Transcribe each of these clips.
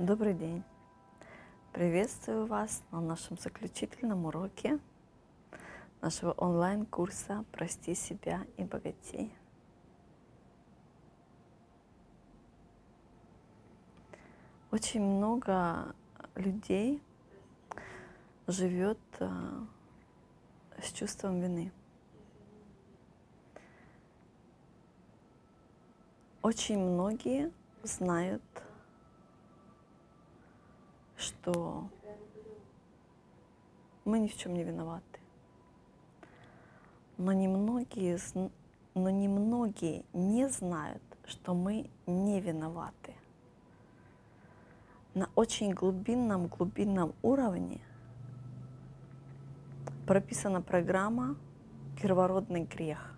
Добрый день! Приветствую вас на нашем заключительном уроке нашего онлайн-курса «Прости себя и богатей». Очень много людей живет а, с чувством вины. Очень многие знают, что мы ни в чем не виноваты. Но немногие, но немногие не знают, что мы не виноваты. На очень глубинном, глубинном уровне прописана программа «Первородный грех».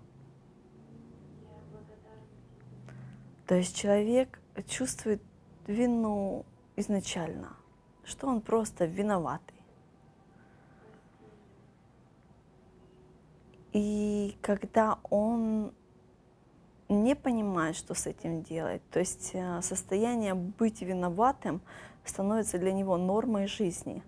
То есть человек чувствует вину изначально, что он просто виноватый. И когда он не понимает, что с этим делать, то есть э, состояние быть виноватым становится для него нормой жизни.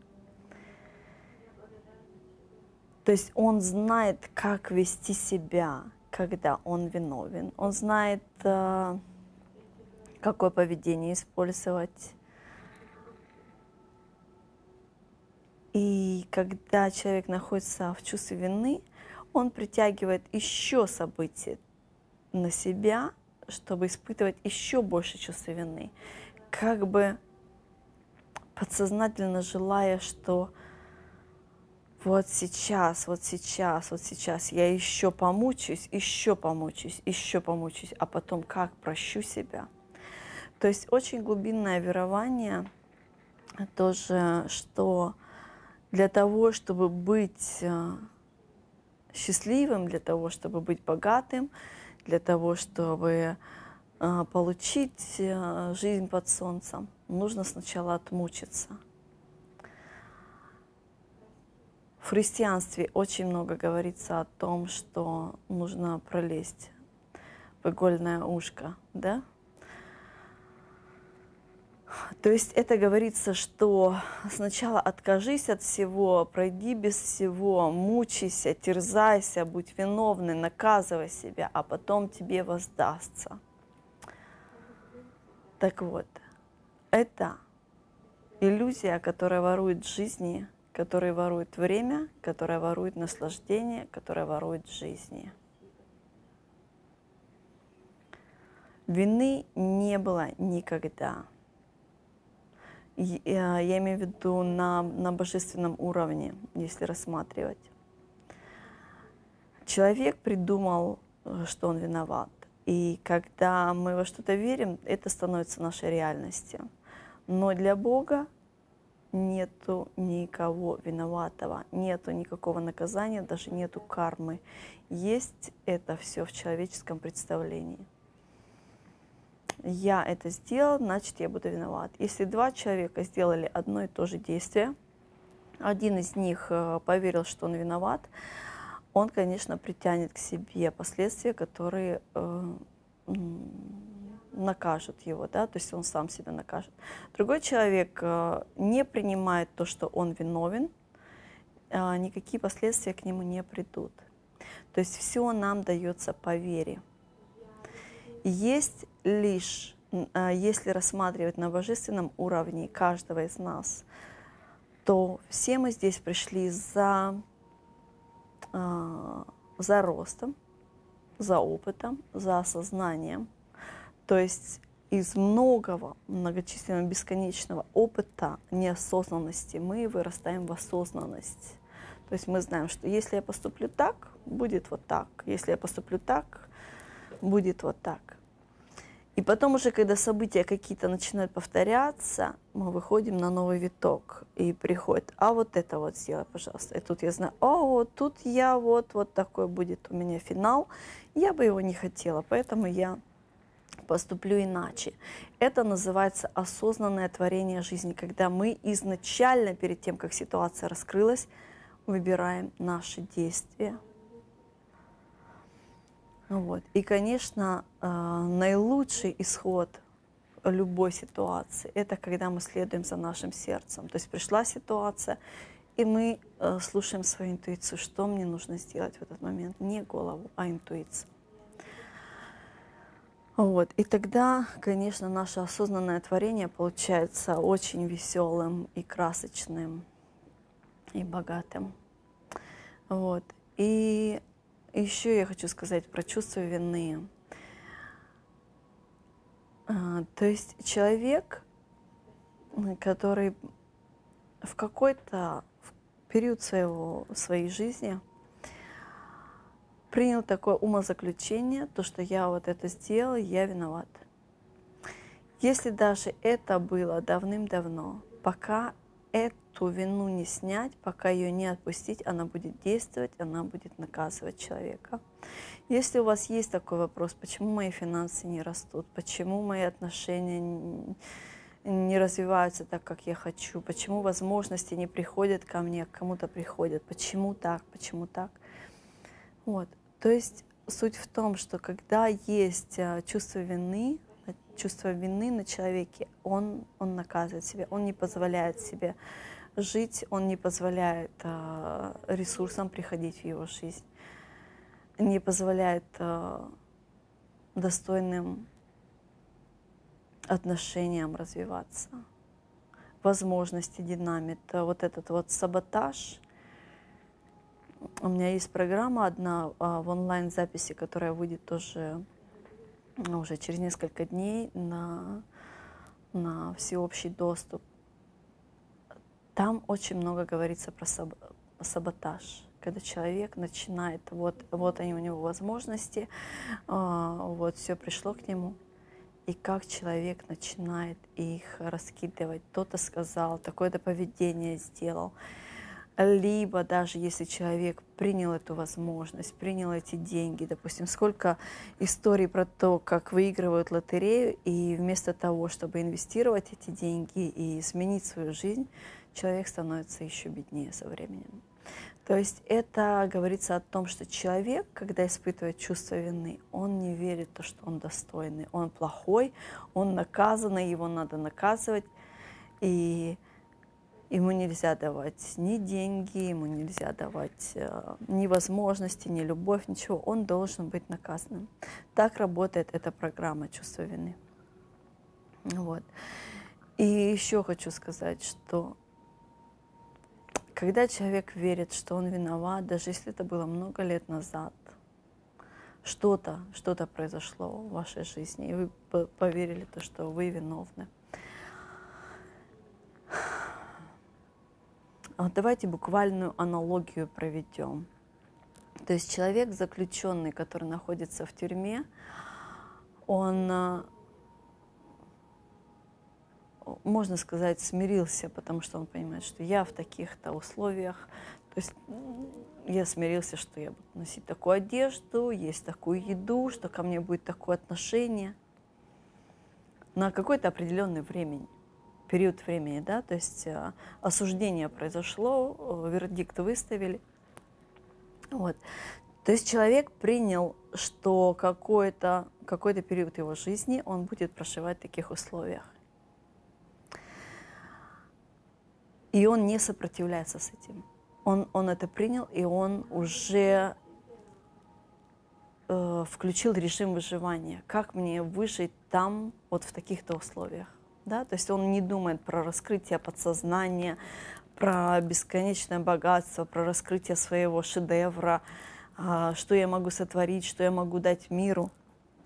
То есть он знает, как вести себя, когда он виновен. Он знает, э, какое поведение использовать. И когда человек находится в чувстве вины, он притягивает еще события на себя, чтобы испытывать еще больше чувства вины. Как бы подсознательно желая, что вот сейчас, вот сейчас, вот сейчас я еще помучусь, еще помучусь, еще помучусь, а потом как прощу себя – то есть очень глубинное верование тоже, что для того, чтобы быть э, счастливым, для того, чтобы быть богатым, для того, чтобы э, получить э, жизнь под солнцем, нужно сначала отмучиться. В христианстве очень много говорится о том, что нужно пролезть в игольное ушко, да? То есть это говорится, что сначала откажись от всего, пройди без всего, мучайся, терзайся, будь виновный, наказывай себя, а потом тебе воздастся. Так вот, это иллюзия, которая ворует жизни, которая ворует время, которая ворует наслаждение, которая ворует жизни. Вины не было никогда. Я имею в виду на, на божественном уровне, если рассматривать. Человек придумал, э, что он виноват. И когда мы во что-то верим, это становится нашей реальностью. Но для Бога нету никого виноватого, нету никакого наказания, даже нету кармы. Есть это все в человеческом представлении я это сделал, значит, я буду виноват. Если два человека сделали одно и то же действие, один из них э, поверил, что он виноват, он, конечно, притянет к себе последствия, которые э, накажут его, да, то есть он сам себя накажет. Другой человек э, не принимает то, что он виновен, никакие последствия к нему не придут. То есть все нам дается по вере. Есть лишь, а, если рассматривать на божественном уровне каждого из нас, то все мы здесь пришли за, а, за ростом, за опытом, за осознанием. То есть из многого, многочисленного, бесконечного опыта неосознанности мы вырастаем в осознанность. То есть мы знаем, что если я поступлю так, будет вот так. Если я поступлю так, будет вот так. И потом уже, когда события какие-то начинают повторяться, мы выходим на новый виток. И приходит, а вот это вот сделай, пожалуйста. И тут я знаю, о, вот тут я вот, вот такой будет у меня финал. Я бы его не хотела, поэтому я поступлю иначе. Это называется осознанное творение жизни, когда мы изначально, перед тем, как ситуация раскрылась, выбираем наши действия, вот. И, конечно, э, наилучший исход любой ситуации, это когда мы следуем за нашим сердцем. То есть пришла ситуация, и мы э, слушаем свою интуицию, что мне нужно сделать в этот момент. Не голову, а интуицию. Вот. И тогда, конечно, наше осознанное творение получается очень веселым и красочным, и богатым. Вот. И еще я хочу сказать про чувство вины. А, то есть человек, который в какой-то период своего, своей жизни принял такое умозаключение, то, что я вот это сделал, я виноват. Если даже это было давным-давно, пока эту вину не снять, пока ее не отпустить, она будет действовать, она будет наказывать человека. Если у вас есть такой вопрос, почему мои финансы не растут, почему мои отношения не развиваются так, как я хочу, почему возможности не приходят ко мне, к кому-то приходят, почему так, почему так. Вот. То есть суть в том, что когда есть а, чувство вины, чувство вины на человеке, он, он наказывает себя, он не позволяет себе жить, он не позволяет э, ресурсам приходить в его жизнь, не позволяет э, достойным отношениям развиваться, возможности динамит. Вот этот вот саботаж. У меня есть программа одна а, в онлайн-записи, которая выйдет тоже ну, уже через несколько дней на, на всеобщий доступ. Там очень много говорится про саб, саботаж когда человек начинает, вот, вот они у него возможности, а, вот все пришло к нему, и как человек начинает их раскидывать. Кто-то сказал, такое-то поведение сделал. Либо даже если человек принял эту возможность, принял эти деньги, допустим, сколько историй про то, как выигрывают лотерею, и вместо того, чтобы инвестировать эти деньги и изменить свою жизнь, человек становится еще беднее со временем. То есть это говорится о том, что человек, когда испытывает чувство вины, он не верит в то, что он достойный, он плохой, он наказанный, его надо наказывать, и ему нельзя давать ни деньги, ему нельзя давать э, ни возможности, ни любовь, ничего, он должен быть наказанным. Так работает эта программа чувства вины. Вот. И еще хочу сказать, что когда человек верит, что он виноват, даже если это было много лет назад, что-то, что-то произошло в вашей жизни, и вы поверили, то, что вы виновны. Вот давайте буквальную аналогию проведем. То есть человек, заключенный, который находится в тюрьме, он э, можно сказать, смирился, потому что он понимает, что я в таких-то условиях, то есть я смирился, что я буду носить такую одежду, есть такую еду, что ко мне будет такое отношение на какой-то определенный времени, период времени, да, то есть э, осуждение произошло, э, вердикт выставили, вот. То есть человек принял, что какой-то какой период его жизни он будет проживать в таких условиях. И он не сопротивляется с этим. Он, он это принял, и он уже э, включил режим выживания. Как мне выжить там, вот в таких-то условиях? Да? То есть он не думает про раскрытие подсознания, про бесконечное богатство, про раскрытие своего шедевра, э, что я могу сотворить, что я могу дать миру.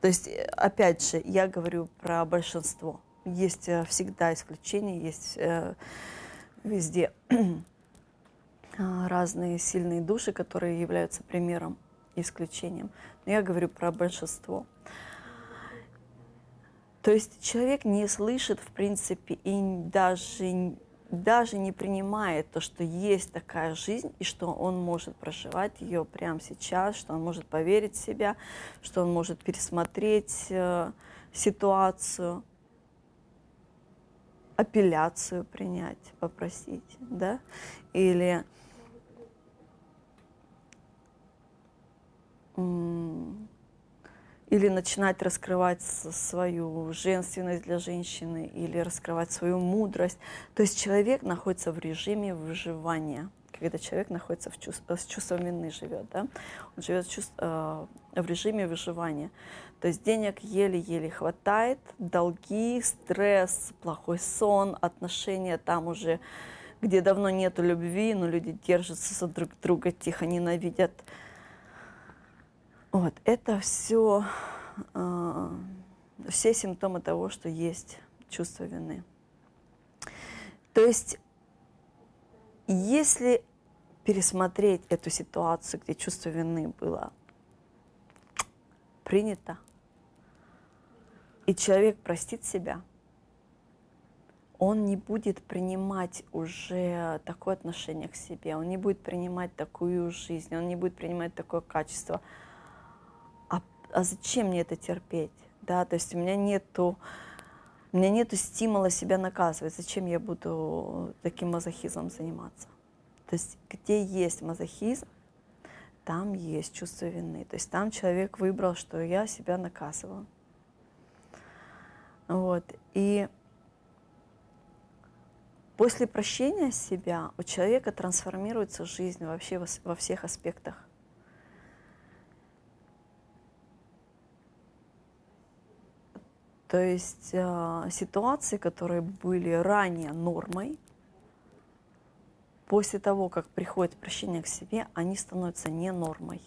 То есть, э, опять же, я говорю про большинство. Есть э, всегда исключения, есть... Везде а, разные сильные души, которые являются примером исключением. Но я говорю про большинство. То есть человек не слышит, в принципе, и даже, даже не принимает то, что есть такая жизнь, и что он может проживать ее прямо сейчас, что он может поверить в себя, что он может пересмотреть э, ситуацию апелляцию принять, попросить, да, или или начинать раскрывать свою женственность для женщины, или раскрывать свою мудрость. То есть человек находится в режиме выживания, когда человек находится в чувств, с чувством вины живет, да? он живет в, чувств, э, в режиме выживания. То есть денег еле-еле хватает, долги, стресс, плохой сон, отношения там уже, где давно нету любви, но люди держатся за друг друга, тихо ненавидят. Вот, это все, э, все симптомы того, что есть чувство вины. То есть, если пересмотреть эту ситуацию, где чувство вины было принято, и человек простит себя, он не будет принимать уже такое отношение к себе, он не будет принимать такую жизнь, он не будет принимать такое качество – а зачем мне это терпеть? Да, то есть у меня нету, у меня нету стимула себя наказывать. Зачем я буду таким мазохизмом заниматься? То есть где есть мазохизм, там есть чувство вины. То есть там человек выбрал, что я себя наказываю. Вот. И после прощения себя у человека трансформируется жизнь вообще во всех аспектах. То есть э, ситуации, которые были ранее нормой, после того, как приходит прощение к себе, они становятся не нормой.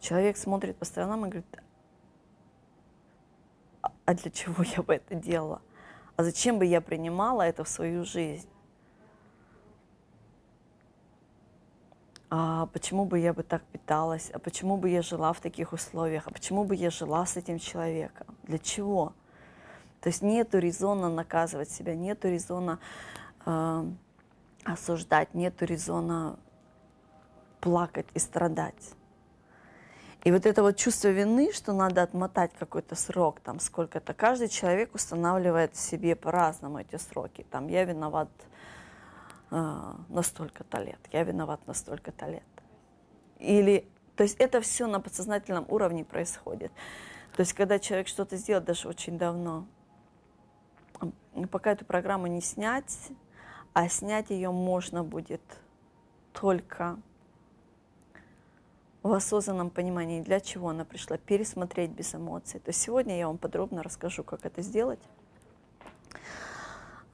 Человек смотрит по сторонам и говорит, а, а для чего я бы это делала? А зачем бы я принимала это в свою жизнь? а почему бы я бы так питалась, а почему бы я жила в таких условиях, а почему бы я жила с этим человеком, для чего? То есть нету резона наказывать себя, нету резона э, осуждать, нету резона плакать и страдать. И вот это вот чувство вины, что надо отмотать какой-то срок, там сколько-то, каждый человек устанавливает себе по-разному эти сроки. Там я виноват а, на столько-то лет, я виноват на столько-то лет. Или, то есть это все на подсознательном уровне происходит. То есть когда человек что-то сделал даже очень давно, пока эту программу не снять, а снять ее можно будет только в осознанном понимании, для чего она пришла, пересмотреть без эмоций. То есть сегодня я вам подробно расскажу, как это сделать.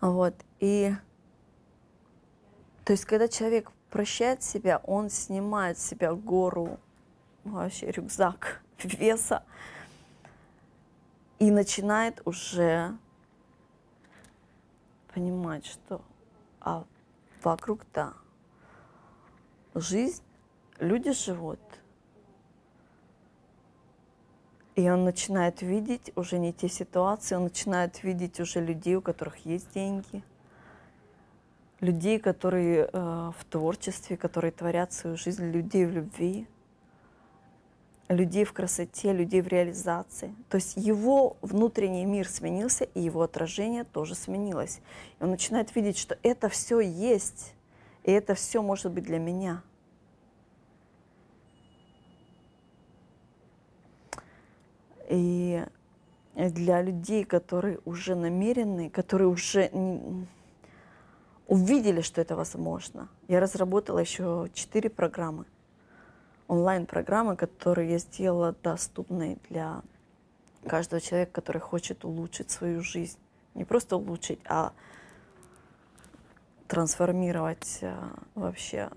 Вот. И то есть, когда человек прощает себя, он снимает с себя гору, вообще рюкзак веса, и начинает уже понимать, что а вокруг-то жизнь, люди живут. И он начинает видеть уже не те ситуации, он начинает видеть уже людей, у которых есть деньги – людей, которые э, в творчестве, которые творят свою жизнь, людей в любви, людей в красоте, людей в реализации. То есть его внутренний мир сменился, и его отражение тоже сменилось. И он начинает видеть, что это все есть, и это все может быть для меня. И для людей, которые уже намерены, которые уже увидели, что это возможно. Я разработала еще четыре программы, онлайн-программы, которые я сделала доступной для каждого человека, который хочет улучшить свою жизнь. Не просто улучшить, а трансформировать а, вообще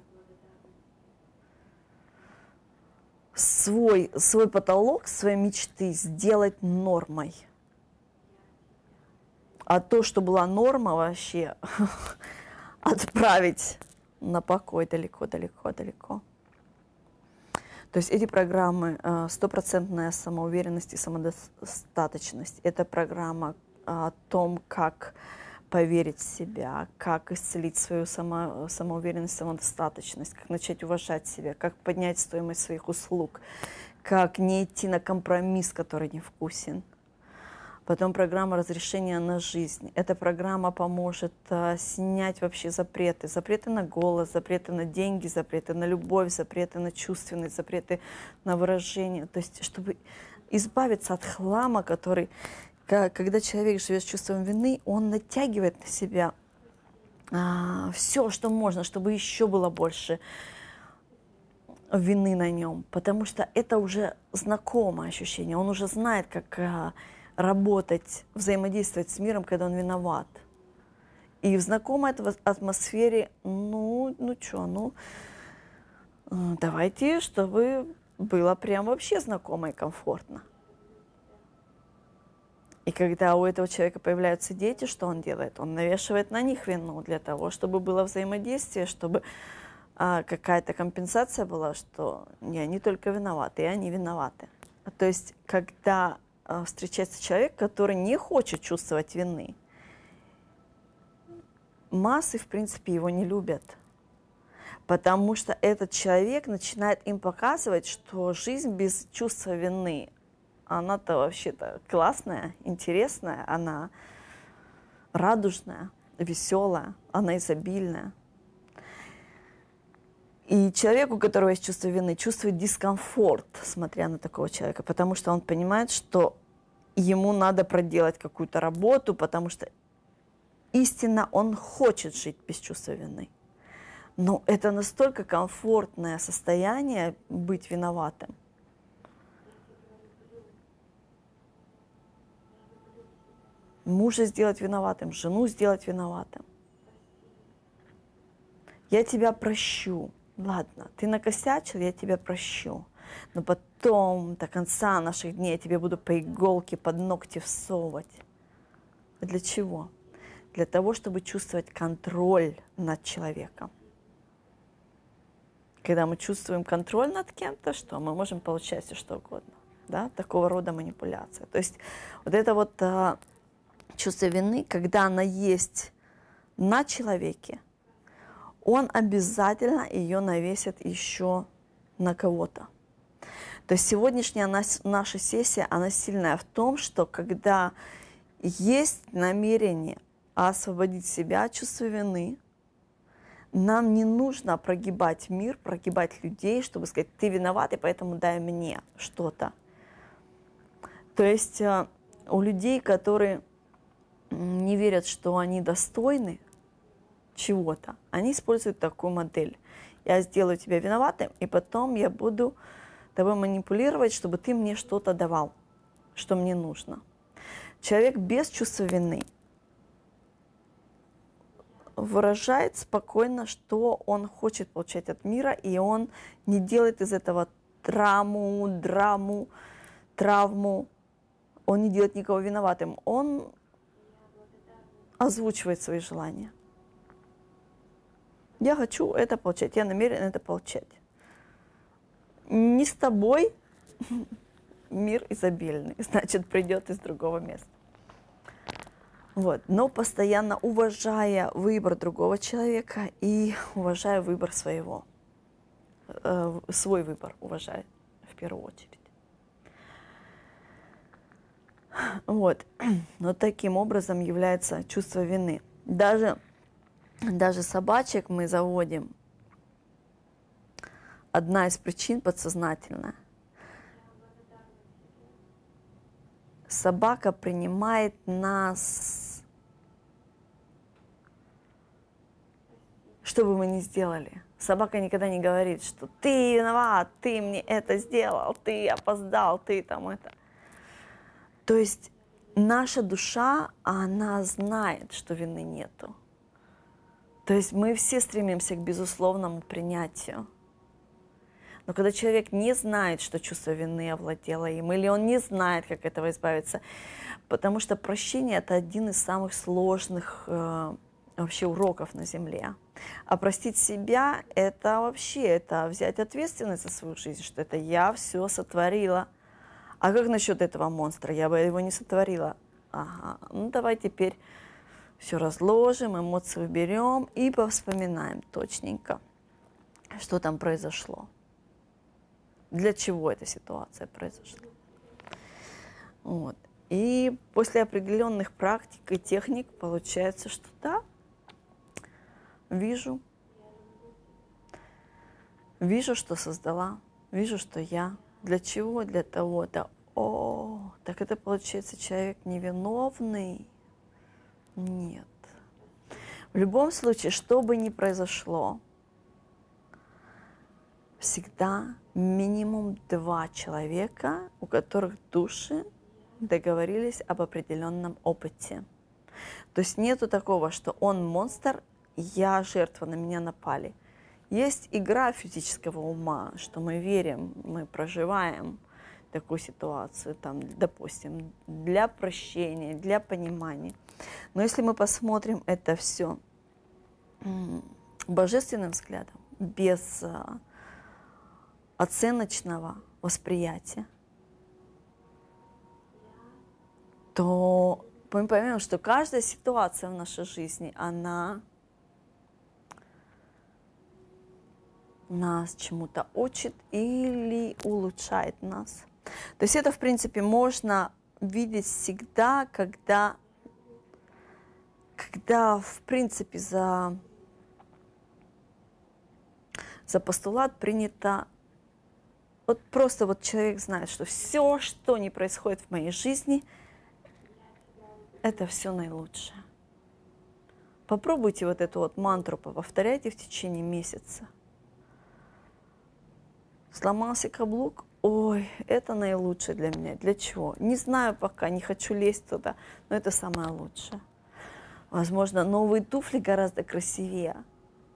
свой, свой потолок, свои мечты сделать нормой. А то, что была норма вообще, отправить на покой далеко-далеко-далеко. То есть эти программы э, стопроцентная самоуверенность и самодостаточность. Это программа о том, как поверить в себя, как исцелить свою само, самоуверенность, самодостаточность, как начать уважать себя, как поднять стоимость своих услуг, как не идти на компромисс, который невкусен. Потом программа разрешения на жизнь. Эта программа поможет а, снять вообще запреты. Запреты на голос, запреты на деньги, запреты на любовь, запреты на чувственность, запреты на выражение. То есть, чтобы избавиться от хлама, который, когда человек живет с чувством вины, он натягивает на себя а, все, что можно, чтобы еще было больше вины на нем, потому что это уже знакомое ощущение, он уже знает, как а, работать, взаимодействовать с миром, когда он виноват. И в знакомой атмосфере, ну, ну что, ну, э, давайте, чтобы было прям вообще знакомо и комфортно. И когда у этого человека появляются дети, что он делает? Он навешивает на них вину для того, чтобы было взаимодействие, чтобы а, какая-то компенсация была, что не они только виноваты, и они виноваты. То есть, когда встречается человек, который не хочет чувствовать вины, массы, в принципе, его не любят. Потому что этот человек начинает им показывать, что жизнь без чувства вины, она-то вообще-то классная, интересная, она радужная, веселая, она изобильная. И человек, у которого есть чувство вины, чувствует дискомфорт, смотря на такого человека, потому что он понимает, что ему надо проделать какую-то работу, потому что истинно он хочет жить без чувства вины. Но это настолько комфортное состояние быть виноватым. Мужа сделать виноватым, жену сделать виноватым. Я тебя прощу ладно, ты накосячил, я тебя прощу. Но потом, до конца наших дней, я тебе буду по иголке под ногти всовывать. Для чего? Для того, чтобы чувствовать контроль над человеком. Когда мы чувствуем контроль над кем-то, что мы можем получать все что угодно. Да? Такого рода манипуляция. То есть вот это вот а, чувство вины, когда она есть на человеке, он обязательно ее навесит еще на кого-то. То есть сегодняшняя наша сессия, она сильная в том, что когда есть намерение освободить себя от чувства вины, нам не нужно прогибать мир, прогибать людей, чтобы сказать, ты виноват, и поэтому дай мне что-то. То есть э, у людей, которые не верят, что они достойны, чего-то. Они используют такую модель. Я сделаю тебя виноватым, и потом я буду тобой манипулировать, чтобы ты мне что-то давал, что мне нужно. Человек без чувства вины выражает спокойно, что он хочет получать от мира, и он не делает из этого драму, драму, травму. Он не делает никого виноватым. Он озвучивает свои желания. Я хочу это получать, я намерен это получать. Не с тобой мир изобильный, значит, придет из другого места. Вот. Но постоянно уважая выбор другого человека и уважая выбор своего. Э, свой выбор уважая в первую очередь. Вот. Но таким образом является чувство вины. Даже даже собачек мы заводим. Одна из причин подсознательная. Собака принимает нас, что бы мы ни сделали. Собака никогда не говорит, что ты виноват, ты мне это сделал, ты опоздал, ты там это. То есть наша душа, она знает, что вины нету. То есть мы все стремимся к безусловному принятию. Но когда человек не знает, что чувство вины овладело им, или он не знает, как этого избавиться, потому что прощение – это один из самых сложных э, вообще уроков на Земле. А простить себя – это вообще, это взять ответственность за свою жизнь, что это я все сотворила. А как насчет этого монстра? Я бы его не сотворила. Ага, ну давай теперь все разложим, эмоции уберем и повспоминаем точненько, что там произошло. Для чего эта ситуация произошла. Вот. И после определенных практик и техник получается, что да, вижу, вижу, что создала, вижу, что я. Для чего? Для того-то. О, так это получается человек невиновный? Нет. В любом случае, что бы ни произошло, всегда минимум два человека, у которых души договорились об определенном опыте. То есть нету такого, что он монстр, я жертва, на меня напали. Есть игра физического ума, что мы верим, мы проживаем такую ситуацию, там, допустим, для прощения, для понимания. Но если мы посмотрим это все божественным взглядом, без а, оценочного восприятия, то мы поймем, что каждая ситуация в нашей жизни, она нас чему-то учит или улучшает нас. То есть это, в принципе, можно видеть всегда, когда, когда в принципе, за, за постулат принято вот просто вот человек знает, что все, что не происходит в моей жизни, это все наилучшее. Попробуйте вот эту вот мантру, повторяйте в течение месяца. Сломался каблук, ой, это наилучшее для меня. Для чего? Не знаю пока, не хочу лезть туда, но это самое лучшее. Возможно, новые туфли гораздо красивее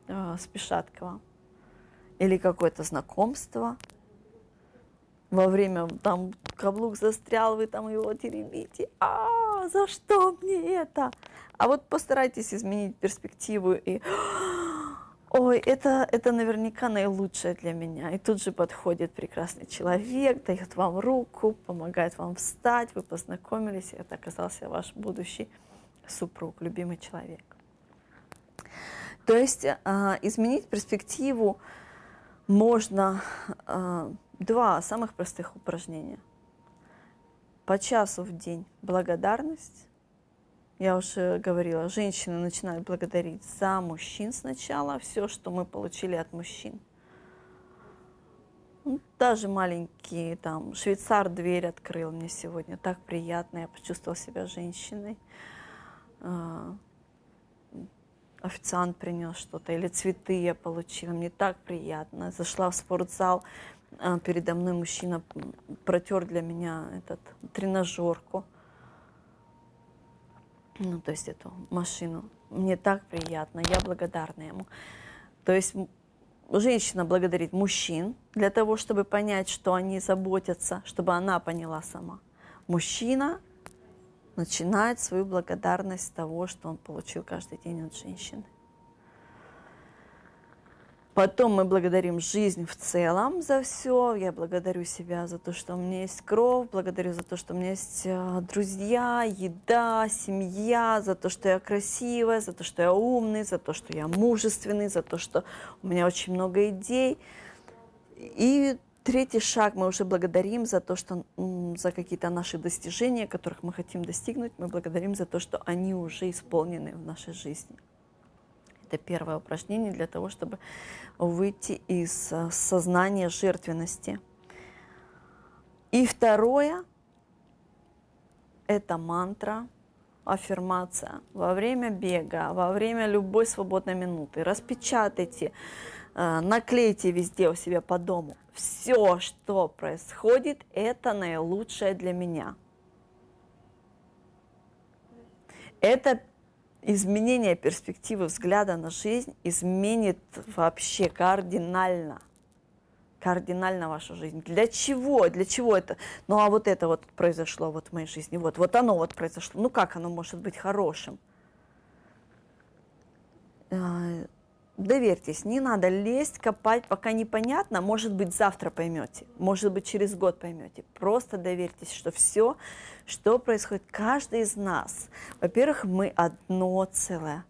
э, спешат к вам. Или какое-то знакомство – во время там каблук застрял, вы там его теребите. А, за что мне это? А вот постарайтесь изменить перспективу и ой, это, это наверняка наилучшее для меня. И тут же подходит прекрасный человек, дает вам руку, помогает вам встать, вы познакомились, и это оказался ваш будущий супруг, любимый человек. То есть э, изменить перспективу можно э, Два самых простых упражнения. По часу в день благодарность. Я уже говорила, женщины начинают благодарить за мужчин сначала, все, что мы получили от мужчин. Ну, даже маленький там швейцар дверь открыл мне сегодня, так приятно, я почувствовала себя женщиной. А, официант принес что-то, или цветы я получила, мне так приятно. Зашла в спортзал, а передо мной мужчина протер для меня этот тренажерку, ну, то есть эту машину. Мне так приятно, я благодарна ему. То есть женщина благодарит мужчин для того, чтобы понять, что они заботятся, чтобы она поняла сама. Мужчина начинает свою благодарность того, что он получил каждый день от женщины. Потом мы благодарим жизнь в целом за все. Я благодарю себя за то, что у меня есть кровь, благодарю за то, что у меня есть э, друзья, еда, семья, за то, что я красивая, за то, что я умный, за то, что я мужественный, за то, что у меня очень много идей. И третий шаг мы уже благодарим за то, что за какие-то наши достижения, которых мы хотим достигнуть, мы благодарим за то, что они уже исполнены в нашей жизни. Это первое упражнение для того, чтобы выйти из э, сознания жертвенности. И второе – это мантра, аффирмация во время бега, во время любой свободной минуты. Распечатайте, э, наклейте везде у себя по дому. Все, что происходит, это наилучшее для меня. Это изменение перспективы взгляда на жизнь изменит вообще кардинально кардинально вашу жизнь. Для чего? Для чего это? Ну а вот это вот произошло вот в моей жизни, вот, вот оно вот произошло. Ну как оно может быть хорошим? Доверьтесь, не надо лезть, копать, пока непонятно. Может быть, завтра поймете, может быть, через год поймете. Просто доверьтесь, что все, что происходит, каждый из нас, во-первых, мы одно целое.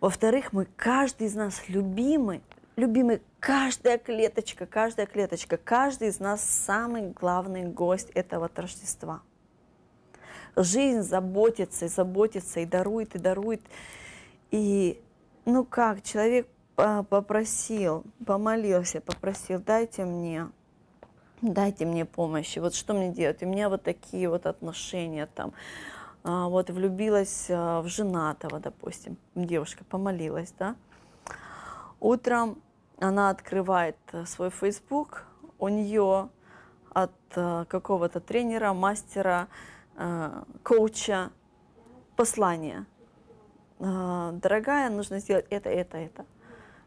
Во-вторых, мы каждый из нас любимый, любимый, каждая клеточка, каждая клеточка, каждый из нас самый главный гость этого торжества. жизнь заботится и заботится, и дарует, и дарует. И ну как, человек попросил, помолился, попросил, дайте мне, дайте мне помощи, вот что мне делать? У меня вот такие вот отношения там, а, вот влюбилась а, в женатого, допустим, девушка помолилась, да, утром она открывает э, свой Facebook, у нее от э, какого-то тренера, мастера, э, коуча послание. Дорогая, нужно сделать это, это, это.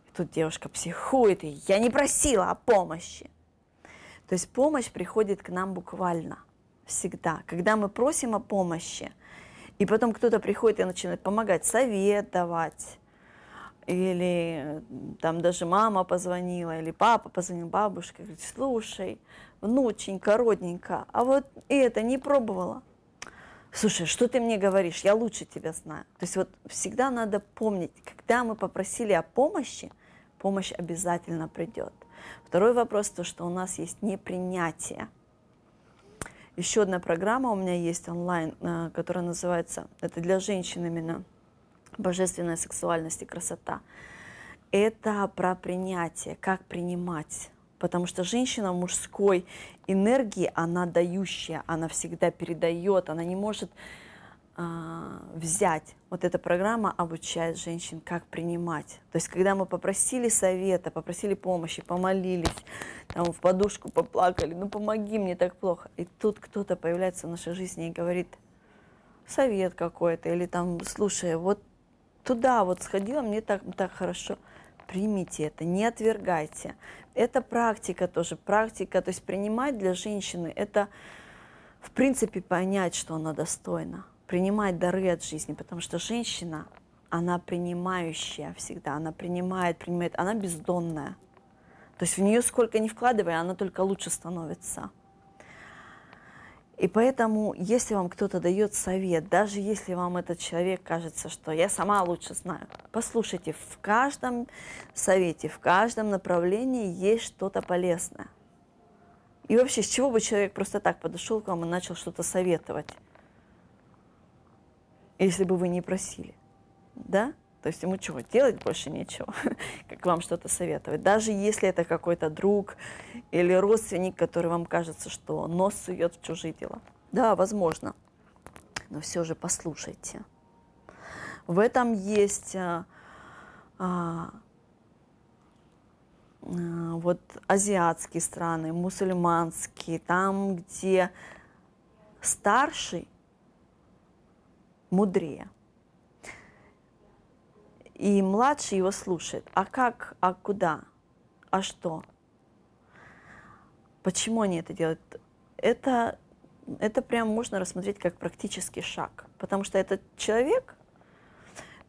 И тут девушка психует, и я не просила о помощи. То есть помощь приходит к нам буквально всегда. Когда мы просим о помощи, и потом кто-то приходит и начинает помогать, совет давать, или там даже мама позвонила, или папа позвонил, бабушка, говорит, слушай, внученька, родненька, а вот это не пробовала. Слушай, что ты мне говоришь, я лучше тебя знаю. То есть вот всегда надо помнить, когда мы попросили о помощи, помощь обязательно придет. Второй вопрос, то, что у нас есть непринятие. Еще одна программа у меня есть онлайн, э, которая называется, это для женщин именно, божественная сексуальность и красота. Это про принятие, как принимать. Потому что женщина мужской энергии, она дающая, она всегда передает, она не может а, взять. Вот эта программа обучает женщин, как принимать. То есть, когда мы попросили совета, попросили помощи, помолились, там, в подушку поплакали, ну помоги мне так плохо. И тут кто-то появляется в нашей жизни и говорит, совет какой-то, или там, слушай, вот туда вот сходила, мне так, так хорошо. Примите это, не отвергайте. Это практика тоже, практика, то есть принимать для женщины, это в принципе понять, что она достойна, принимать дары от жизни, потому что женщина, она принимающая всегда, она принимает, принимает, она бездонная. То есть в нее сколько ни вкладывая, она только лучше становится. И поэтому, если вам кто-то дает совет, даже если вам этот человек кажется, что я сама лучше знаю, послушайте, в каждом совете, в каждом направлении есть что-то полезное. И вообще, с чего бы человек просто так подошел к вам и начал что-то советовать, если бы вы не просили? Да? То есть ему чего, делать больше нечего, как вам что-то советовать. Даже если это какой-то друг или родственник, который вам кажется, что нос сует в чужие дела. Да, возможно. Но все же послушайте. В этом есть а, а, а, вот азиатские страны, мусульманские, там, где старший мудрее – и младший его слушает. А как, а куда, а что? Почему они это делают? Это, это прям можно рассмотреть как практический шаг. Потому что этот человек,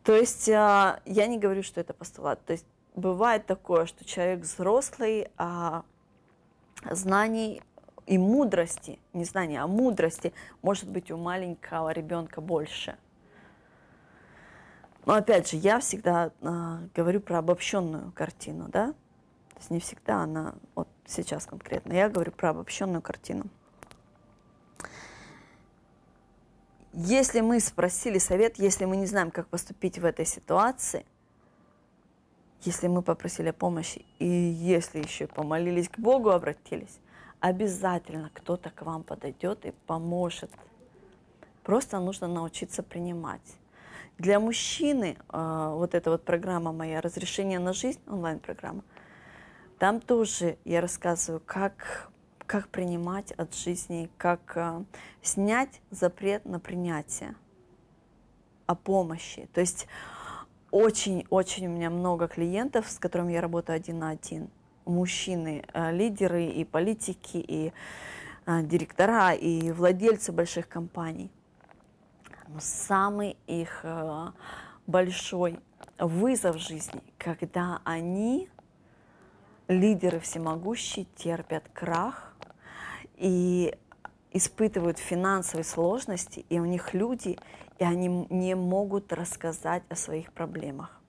то есть а, я не говорю, что это постулат. То есть бывает такое, что человек взрослый, а знаний и мудрости, не знания, а мудрости может быть у маленького ребенка больше – но опять же, я всегда э, говорю про обобщенную картину, да? То есть не всегда она, вот сейчас конкретно, я говорю про обобщенную картину. Если мы спросили совет, если мы не знаем, как поступить в этой ситуации, если мы попросили помощи, и если еще помолились к Богу, обратились, обязательно кто-то к вам подойдет и поможет. Просто нужно научиться принимать. Для мужчины э, вот эта вот программа моя «Разрешение на жизнь», онлайн-программа, там тоже я рассказываю, как, как принимать от жизни, как э, снять запрет на принятие о помощи. То есть очень-очень у меня много клиентов, с которыми я работаю один на один. Мужчины, э, лидеры и политики, и директора, и владельцы больших компаний – самый их э, большой вызов в жизни, когда они, лидеры всемогущие, терпят крах и испытывают финансовые сложности, и у них люди, и они не могут рассказать о своих проблемах.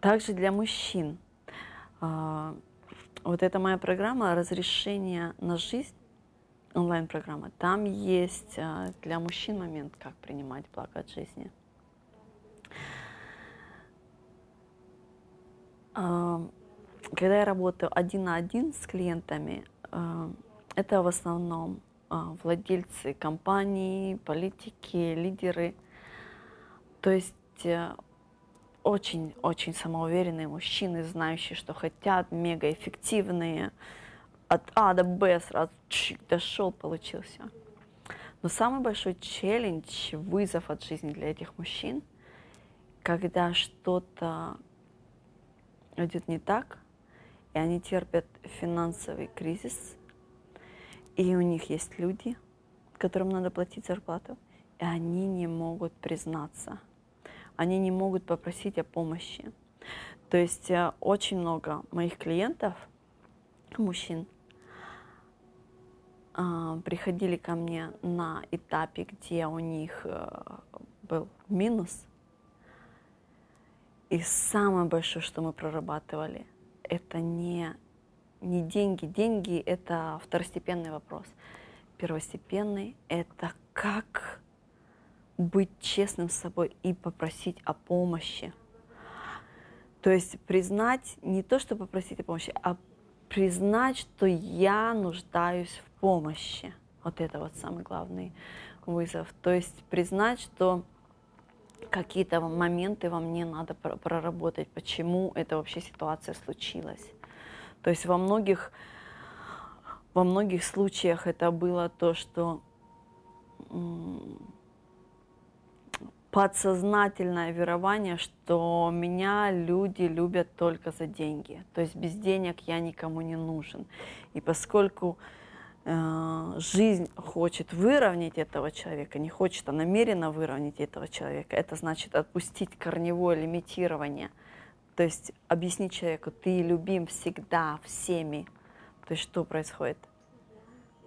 Также для мужчин э, вот эта моя программа разрешения на жизнь», онлайн-программа. Там есть а, для мужчин момент, как принимать благо от жизни. А, когда я работаю один на один с клиентами, а, это в основном владельцы компаний, политики, лидеры. То есть очень-очень самоуверенные мужчины, знающие, что хотят, мегаэффективные, от А до Б сразу чик, дошел, получился. Но самый большой челлендж, вызов от жизни для этих мужчин, когда что-то идет не так, и они терпят финансовый кризис, и у них есть люди, которым надо платить зарплату, и они не могут признаться, они не могут попросить о помощи. То есть э, очень много моих клиентов, мужчин, приходили ко мне на этапе, где у них э, был минус. И самое большое, что мы прорабатывали, это не, не деньги. Деньги — это второстепенный вопрос. Первостепенный — это как быть честным с собой и попросить о помощи. То есть признать не то, что попросить о помощи, а признать, что я нуждаюсь в помощи. Вот это вот самый главный вызов. То есть признать, что какие-то моменты во мне надо проработать, почему эта вообще ситуация случилась. То есть во многих, во многих случаях это было то, что подсознательное верование, что меня люди любят только за деньги. То есть без денег я никому не нужен. И поскольку жизнь хочет выровнять этого человека, не хочет, а намеренно выровнять этого человека, это значит отпустить корневое лимитирование. То есть объяснить человеку, ты любим всегда всеми. То есть что происходит?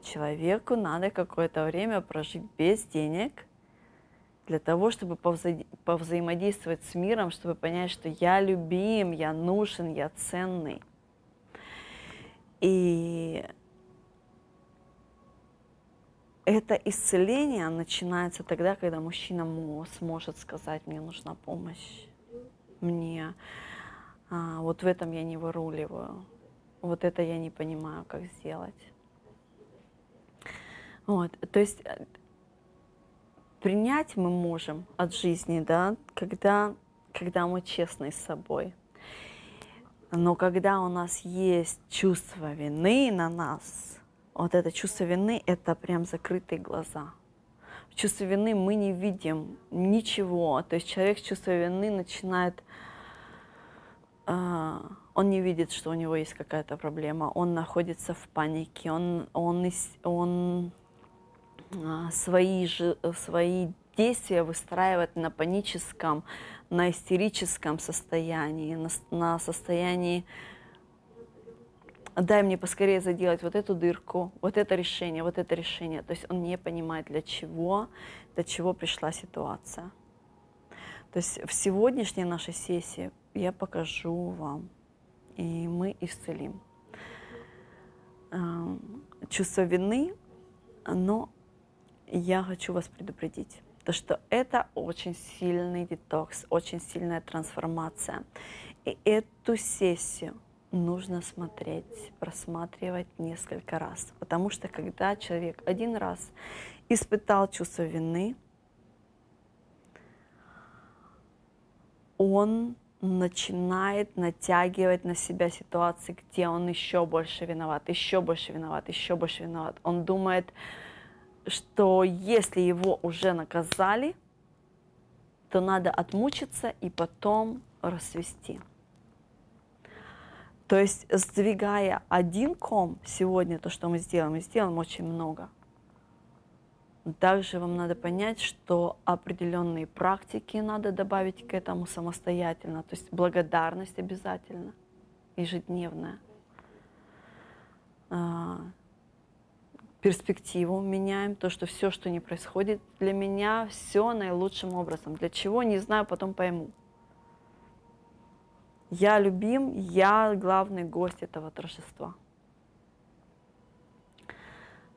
Человеку надо какое-то время прожить без денег – для того, чтобы повза- повзаимодействовать с миром, чтобы понять, что я любим, я нужен, я ценный. И это исцеление начинается тогда, когда мужчина сможет сказать, мне нужна помощь, мне а, вот в этом я не выруливаю, вот это я не понимаю, как сделать. Вот, то есть принять мы можем от жизни, да, когда, когда мы честны с собой. Но когда у нас есть чувство вины на нас, вот это чувство вины – это прям закрытые глаза. В чувстве вины мы не видим ничего. То есть человек с чувством вины начинает Uh, он не видит, что у него есть какая-то проблема, он находится в панике, он, он, он а, свои, же, свои действия выстраивать на паническом, на истерическом состоянии, на, на состоянии дай мне поскорее заделать вот эту дырку, вот это решение, вот это решение. То есть он не понимает, для чего, для чего пришла ситуация. То есть в сегодняшней нашей сессии я покажу вам, и мы исцелим. Чувство вины, но я хочу вас предупредить, то что это очень сильный детокс, очень сильная трансформация. И эту сессию нужно смотреть, просматривать несколько раз. Потому что когда человек один раз испытал чувство вины, он начинает натягивать на себя ситуации, где он еще больше виноват, еще больше виноват, еще больше виноват. Он думает, что если его уже наказали, то надо отмучиться и потом расцвести. То есть, сдвигая один ком сегодня, то, что мы сделаем, мы сделаем очень много. Также вам надо понять, что определенные практики надо добавить к этому самостоятельно. То есть благодарность обязательно, ежедневная а, перспективу меняем, то, что все, что не происходит, для меня все наилучшим образом. Для чего, не знаю, потом пойму. Я любим, я главный гость этого торжества.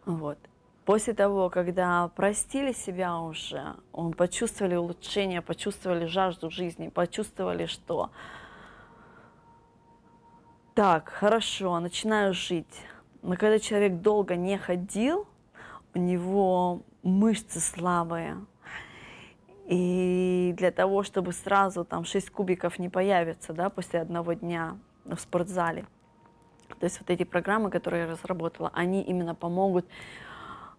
Вот. После того, когда простили себя уже, он почувствовали улучшение, почувствовали жажду жизни, почувствовали, что так, хорошо, начинаю жить. Но когда человек долго не ходил, у него мышцы слабые. И для того, чтобы сразу там 6 кубиков не появится да, после одного дня в спортзале. То есть вот эти программы, которые я разработала, они именно помогут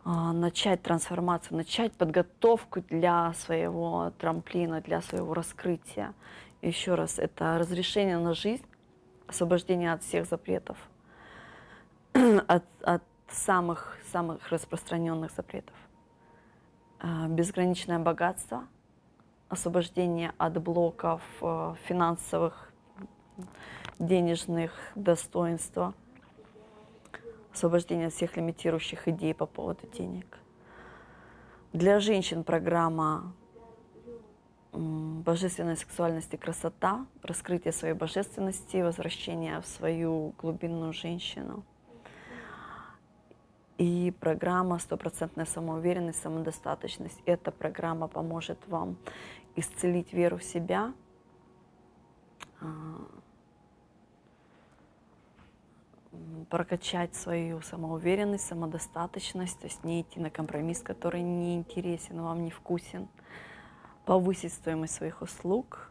а, начать трансформацию, начать подготовку для своего трамплина, для своего раскрытия. Еще раз, это разрешение на жизнь, освобождение от всех запретов, от, от самых, самых распространенных запретов. А, безграничное богатство, освобождение от блоков э, финансовых, денежных достоинства – освобождение от всех лимитирующих идей по поводу денег. Для женщин программа божественная сексуальность и красота, раскрытие своей божественности, возвращение в свою глубинную женщину. И программа «Стопроцентная самоуверенность, самодостаточность». Эта программа поможет вам исцелить веру в себя, а, прокачать свою самоуверенность, самодостаточность, то есть не идти на компромисс, который не интересен, вам не вкусен, повысить стоимость своих услуг,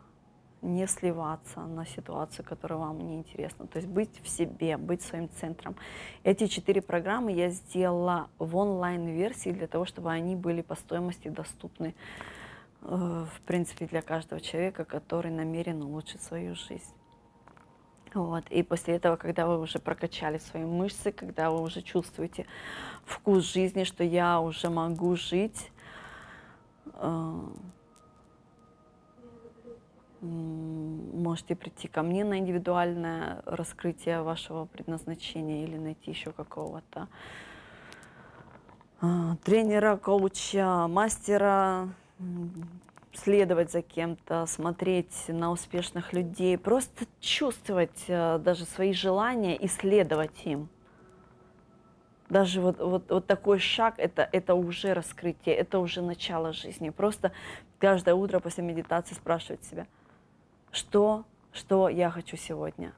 не сливаться на ситуацию, которая вам не интересна. То есть быть в себе, быть своим центром. Эти четыре программы я сделала в онлайн-версии для того, чтобы они были по стоимости доступны, э, в принципе, для каждого человека, который намерен улучшить свою жизнь. Вот. И после этого, когда вы уже прокачали свои мышцы, когда вы уже чувствуете вкус жизни, что я уже могу жить, э, можете прийти ко мне на индивидуальное раскрытие вашего предназначения или найти еще какого-то э, тренера, коуча, мастера, следовать за кем-то, смотреть на успешных людей, просто чувствовать э, даже свои желания и следовать им. Даже вот, вот, вот такой шаг это, это уже раскрытие, это уже начало жизни. Просто каждое утро после медитации спрашивать себя, что, что я хочу сегодня.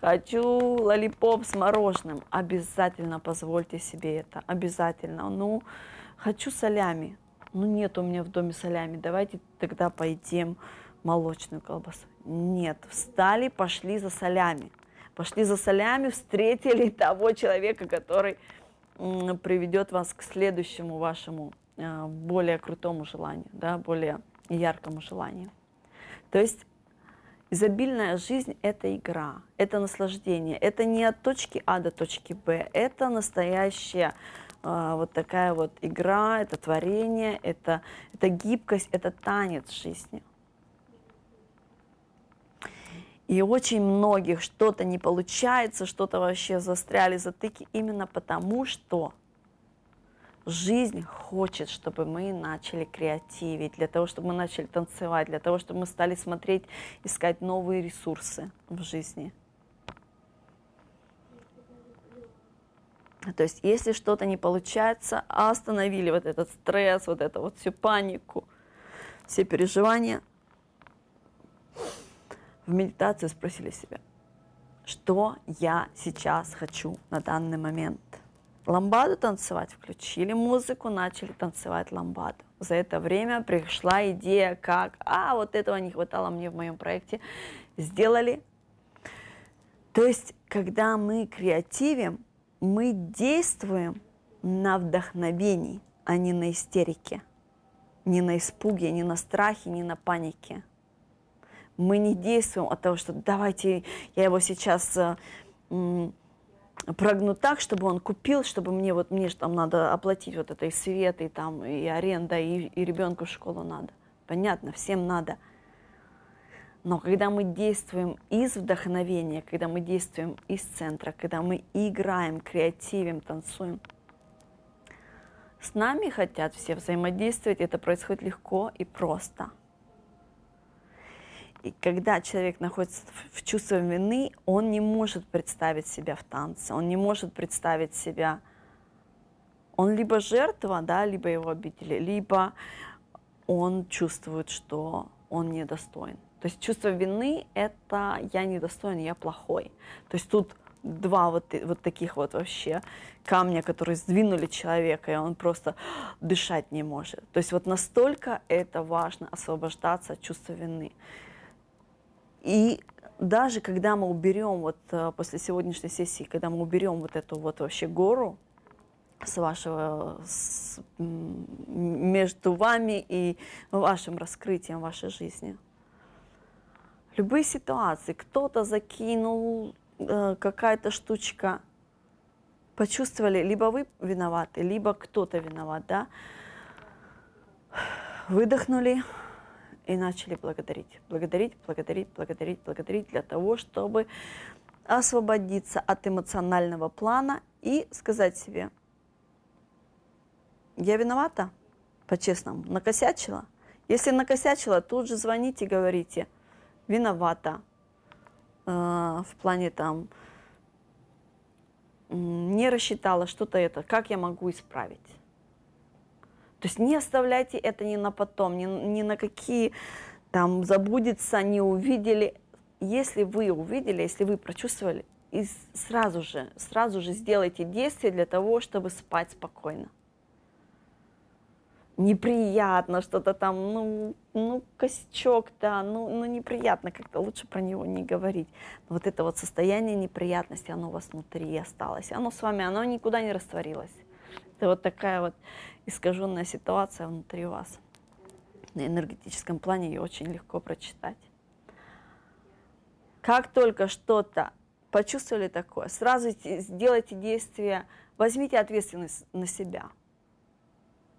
Хочу лолипоп с мороженым. Обязательно позвольте себе это. Обязательно. Ну, хочу солями ну нет у меня в доме солями, давайте тогда поедим молочную колбасу. Нет, встали, пошли за солями. Пошли за солями, встретили того человека, который приведет вас к следующему вашему э, более крутому желанию, да, более яркому желанию. То есть изобильная жизнь – это игра, это наслаждение, это не от точки А до точки Б, это настоящая а, вот такая вот игра, это творение, это, это гибкость, это танец жизни. И очень многих что-то не получается, что-то вообще застряли затыки именно потому, что жизнь хочет, чтобы мы начали креативить, для того, чтобы мы начали танцевать, для того, чтобы мы стали смотреть, искать новые ресурсы в жизни – То есть, если что-то не получается, остановили вот этот стресс, вот эту вот всю панику, все переживания. В медитации спросили себя, что я сейчас хочу на данный момент. Ламбаду танцевать, включили музыку, начали танцевать ламбаду. За это время пришла идея, как, а, вот этого не хватало мне в моем проекте, сделали. То есть, когда мы креативим, мы действуем на вдохновении, а не на истерике, не на испуге, не на страхе, не на панике. Мы не действуем от того, что давайте я его сейчас прогну так, чтобы он купил, чтобы мне вот мне же там надо оплатить вот это и свет, и там и аренда, и, и ребенку в школу надо. Понятно, всем надо – но когда мы действуем из вдохновения, когда мы действуем из центра, когда мы играем, креативим, танцуем, с нами хотят все взаимодействовать, это происходит легко и просто. И когда человек находится в чувстве вины, он не может представить себя в танце, он не может представить себя, Он либо жертва, да, либо его обидели, либо он чувствует, что он недостоин. То есть чувство вины – это я недостоин, я плохой. То есть тут два вот, вот таких вот вообще камня, которые сдвинули человека, и он просто дышать не может. То есть вот настолько это важно освобождаться от чувства вины. И даже когда мы уберем вот э, после сегодняшней сессии, когда мы уберем вот эту вот вообще гору с вашего, с, между вами и вашим раскрытием вашей жизни, любые ситуации, кто-то закинул э, какая-то штучка, почувствовали, либо вы виноваты, либо кто-то виноват, да, выдохнули и начали благодарить, благодарить, благодарить, благодарить, благодарить для того, чтобы освободиться от эмоционального плана и сказать себе, я виновата, по-честному, накосячила. Если накосячила, тут же звоните говорите – виновата э, в плане там не рассчитала что-то это, как я могу исправить. То есть не оставляйте это ни на потом, ни, ни на какие там забудется, не увидели. Если вы увидели, если вы прочувствовали, и сразу же, сразу же сделайте действия для того, чтобы спать спокойно неприятно, что-то там, ну, ну, косячок, да, ну, ну, неприятно как-то, лучше про него не говорить. Но вот это вот состояние неприятности, оно у вас внутри осталось, оно с вами, оно никуда не растворилось. Это вот такая вот искаженная ситуация внутри вас. На энергетическом плане ее очень легко прочитать. Как только что-то почувствовали такое, сразу сделайте действие, возьмите ответственность на себя –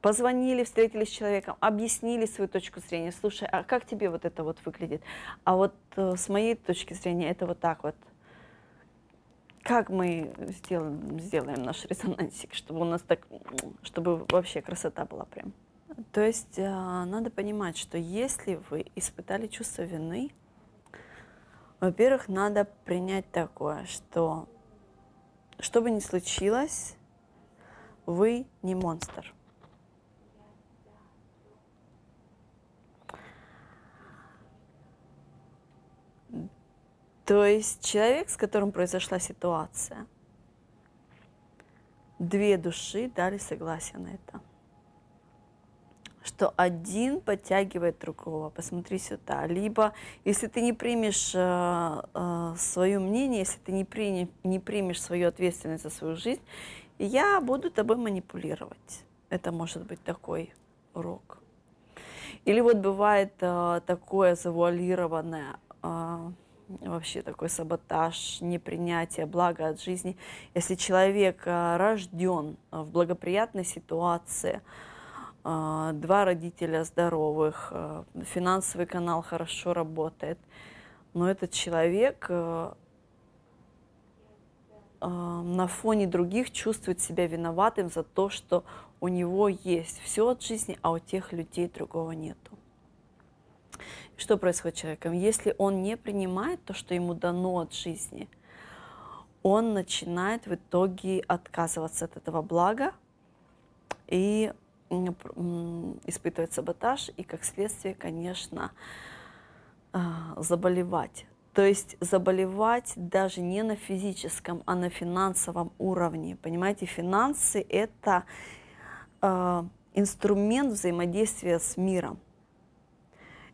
позвонили, встретились с человеком, объяснили свою точку зрения. Слушай, а как тебе вот это вот выглядит? А вот э, с моей точки зрения это вот так вот. Как мы сделаем, сделаем наш резонансик, чтобы у нас так, чтобы вообще красота была прям. То есть э, надо понимать, что если вы испытали чувство вины, во-первых, надо принять такое, что что бы ни случилось, вы не монстр. То есть человек, с которым произошла ситуация, две души дали согласие на это. Что один подтягивает другого. Посмотри сюда. Либо, если ты не примешь э, э, свое мнение, если ты не, при, не примешь свою ответственность за свою жизнь, я буду тобой манипулировать. Это может быть такой урок. Или вот бывает э, такое завуалированное э, вообще такой саботаж, непринятие блага от жизни. Если человек э, рожден в благоприятной ситуации, э, два родителя здоровых, э, финансовый канал хорошо работает, но этот человек на фоне других чувствует себя виноватым за то, что у него есть все от жизни, а у тех людей другого нету. Что происходит с человеком? Если он не принимает то, что ему дано от жизни, он начинает в итоге отказываться от этого блага и испытывать саботаж, и как следствие, конечно, а, заболевать. То есть заболевать даже не на физическом, а на финансовом уровне. Понимаете, финансы – это э, инструмент взаимодействия с миром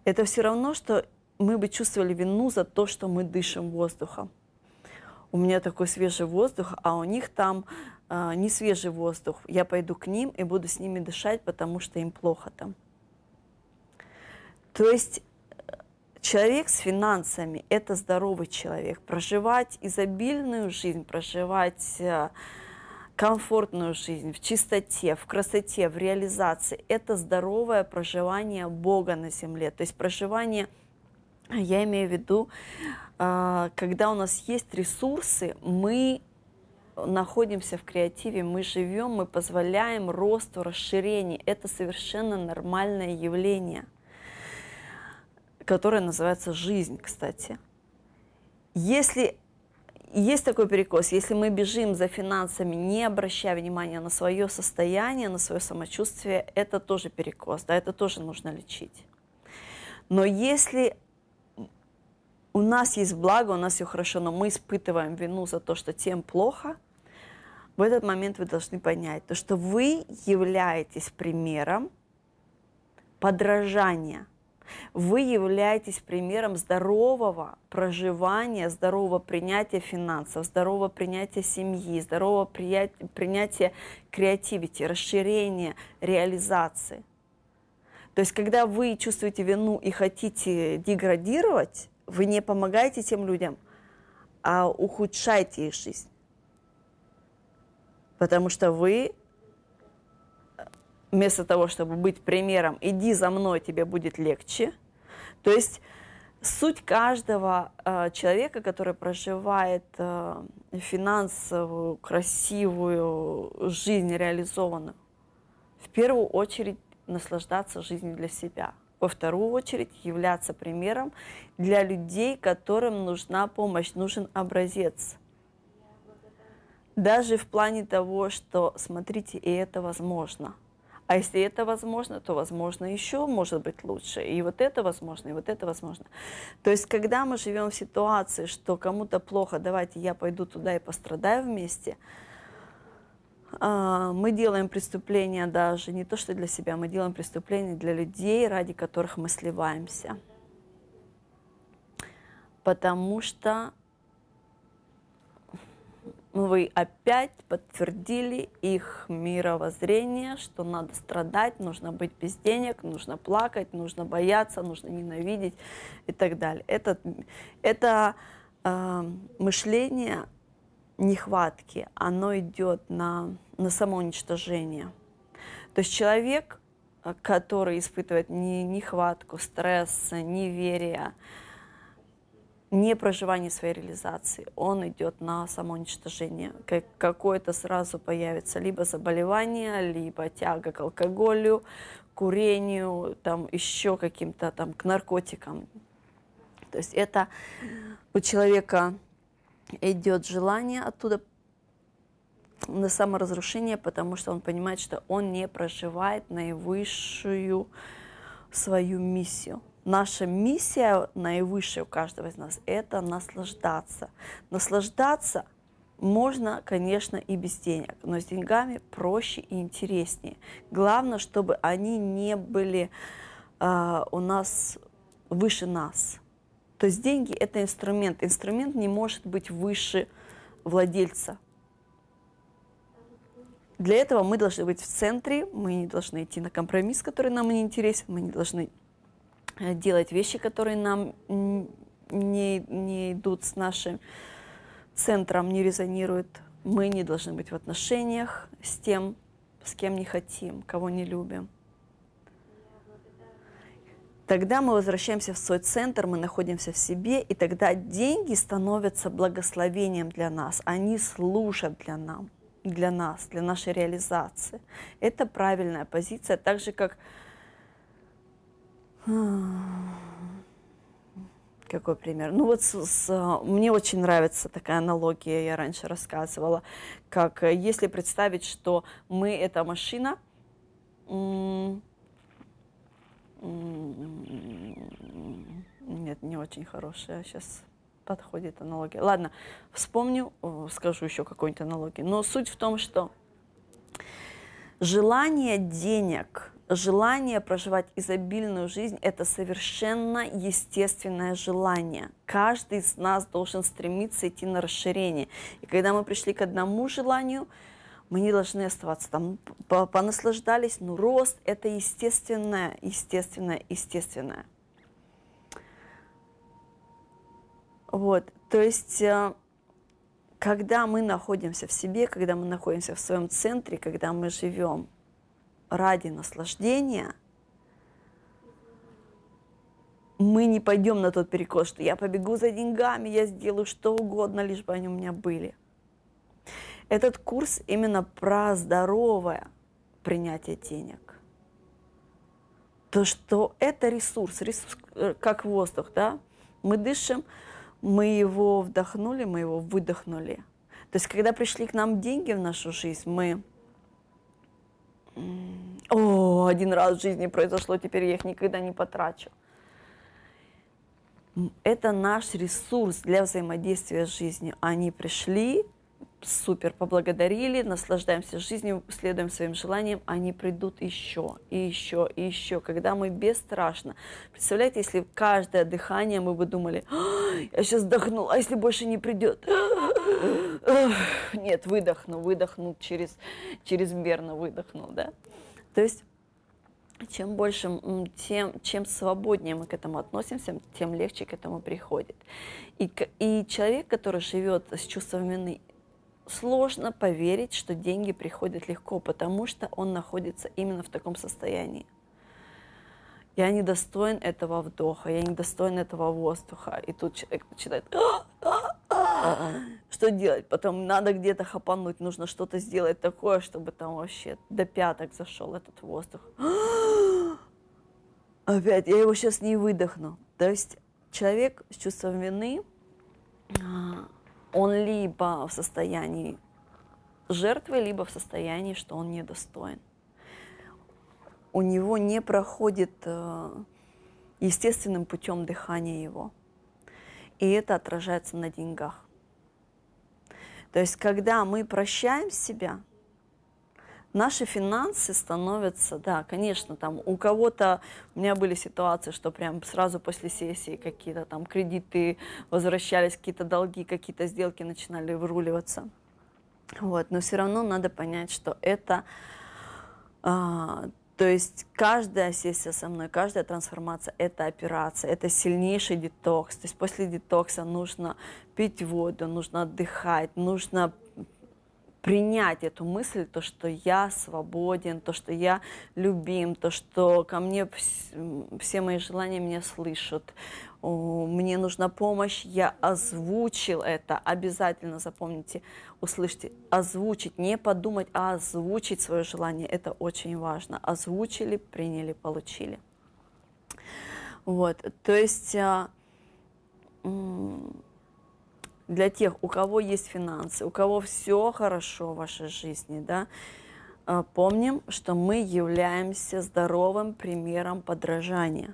это все равно, что мы бы чувствовали вину за то, что мы дышим воздухом. У меня такой свежий воздух, а у них там э, не свежий воздух. Я пойду к ним и буду с ними дышать, потому что им плохо там. То есть э, человек с финансами – это здоровый человек. Проживать изобильную жизнь, проживать э, комфортную жизнь, в чистоте, в красоте, в реализации. Это здоровое проживание Бога на земле. То есть проживание, я имею в виду, а, когда у нас есть ресурсы, мы находимся в креативе, мы живем, мы позволяем росту, расширению. Это совершенно нормальное явление, которое называется жизнь, кстати. Если есть такой перекос. Если мы бежим за финансами, не обращая внимания на свое состояние, на свое самочувствие, это тоже перекос, да, это тоже нужно лечить. Но если у нас есть благо, у нас все хорошо, но мы испытываем вину за то, что тем плохо, в этот момент вы должны понять, то, что вы являетесь примером подражания – вы являетесь примером здорового проживания, здорового принятия финансов, здорового принятия семьи, здорового принятия креативити, расширения, реализации. То есть, когда вы чувствуете вину и хотите деградировать, вы не помогаете тем людям, а ухудшаете их жизнь. Потому что вы вместо того, чтобы быть примером, иди за мной, тебе будет легче. То есть суть каждого э, человека, который проживает э, финансовую, красивую жизнь реализованную, в первую очередь наслаждаться жизнью для себя. Во вторую очередь являться примером для людей, которым нужна помощь, нужен образец. Даже в плане того, что, смотрите, и это возможно – а если это возможно, то возможно еще может быть лучше. И вот это возможно, и вот это возможно. То есть, когда мы живем в ситуации, что кому-то плохо, давайте я пойду туда и пострадаю вместе, а, мы делаем преступления даже не то, что для себя, мы делаем преступления для людей, ради которых мы сливаемся. Потому что вы опять подтвердили их мировоззрение, что надо страдать, нужно быть без денег, нужно плакать, нужно бояться, нужно ненавидеть и так далее. Это, это э, мышление нехватки, оно идет на, на самоуничтожение. То есть человек, который испытывает не, нехватку, стресс, неверие, не проживание своей реализации, он идет на самоуничтожение. Как, какое-то сразу появится либо заболевание, либо тяга к алкоголю, курению, там еще каким-то там к наркотикам. То есть это у человека идет желание оттуда на саморазрушение, потому что он понимает, что он не проживает наивысшую свою миссию. Наша миссия наивысшая у каждого из нас – это наслаждаться. Наслаждаться можно, конечно, и без денег, но с деньгами проще и интереснее. Главное, чтобы они не были э, у нас выше нас. То есть деньги – это инструмент. Инструмент не может быть выше владельца. Для этого мы должны быть в центре, мы не должны идти на компромисс, который нам не интересен, мы не должны делать вещи, которые нам не, не идут с нашим центром, не резонируют. Мы не должны быть в отношениях с тем, с кем не хотим, кого не любим. Тогда мы возвращаемся в свой центр, мы находимся в себе, и тогда деньги становятся благословением для нас. Они служат для нас, для нас, для нашей реализации. Это правильная позиция, так же как какой пример? Ну вот с, с, мне очень нравится такая аналогия, я раньше рассказывала, как э, если представить, что мы это машина, нет, не очень хорошая, сейчас подходит аналогия. Ладно, вспомню, скажу еще какую-нибудь аналогию. Но суть в том, что желание денег желание проживать изобильную жизнь – это совершенно естественное желание. Каждый из нас должен стремиться идти на расширение. И когда мы пришли к одному желанию, мы не должны оставаться там, понаслаждались, но рост – это естественное, естественное, естественное. Вот, то есть, э, когда мы находимся в себе, когда мы находимся в своем центре, когда мы живем – ради наслаждения, мы не пойдем на тот перекос, что я побегу за деньгами, я сделаю что угодно, лишь бы они у меня были. Этот курс именно про здоровое принятие денег. То, что это ресурс, ресурс э, как воздух, да? Мы дышим, мы его вдохнули, мы его выдохнули. То есть, когда пришли к нам деньги в нашу жизнь, мы... О, один раз в жизни произошло, теперь я их никогда не потрачу. Это наш ресурс для взаимодействия с жизнью. Они пришли, супер поблагодарили, наслаждаемся жизнью, следуем своим желаниям, они придут еще, и еще, и еще, когда мы бесстрашно. Представляете, если каждое дыхание мы бы думали, я сейчас вдохнул, а если больше не придет? Нет, выдохну, выдохну через, чрезмерно выдохнул, да? То есть чем больше, тем, чем свободнее мы к этому относимся, тем легче к этому приходит. И, и человек, который живет с чувством вины, сложно поверить, что деньги приходят легко, потому что он находится именно в таком состоянии. Я не достоин этого вдоха, я не достоин этого воздуха. И тут человек начинает, что делать? Потом надо где-то хапануть, нужно что-то сделать такое, чтобы там вообще до пяток зашел этот воздух. Опять, я его сейчас не выдохну. То есть человек с чувством вины, а, он либо в состоянии жертвы, либо в состоянии, что он недостоин. У него не проходит э, естественным путем дыхания его. И это отражается на деньгах. То есть, когда мы прощаем себя, наши финансы становятся, да, конечно, там у кого-то, у меня были ситуации, что прям сразу после сессии какие-то там кредиты возвращались, какие-то долги, какие-то сделки начинали выруливаться. Вот, но все равно надо понять, что это, а, то есть каждая сессия со мной, каждая трансформация – это операция, это сильнейший детокс. То есть после детокса нужно пить воду, нужно отдыхать, нужно принять эту мысль, то, что я свободен, то, что я любим, то, что ко мне все мои желания меня слышат, мне нужна помощь, я озвучил это, обязательно запомните, услышьте, озвучить, не подумать, а озвучить свое желание, это очень важно, озвучили, приняли, получили. Вот, то есть а, для тех, у кого есть финансы, у кого все хорошо в вашей жизни, да, а, помним, что мы являемся здоровым примером подражания.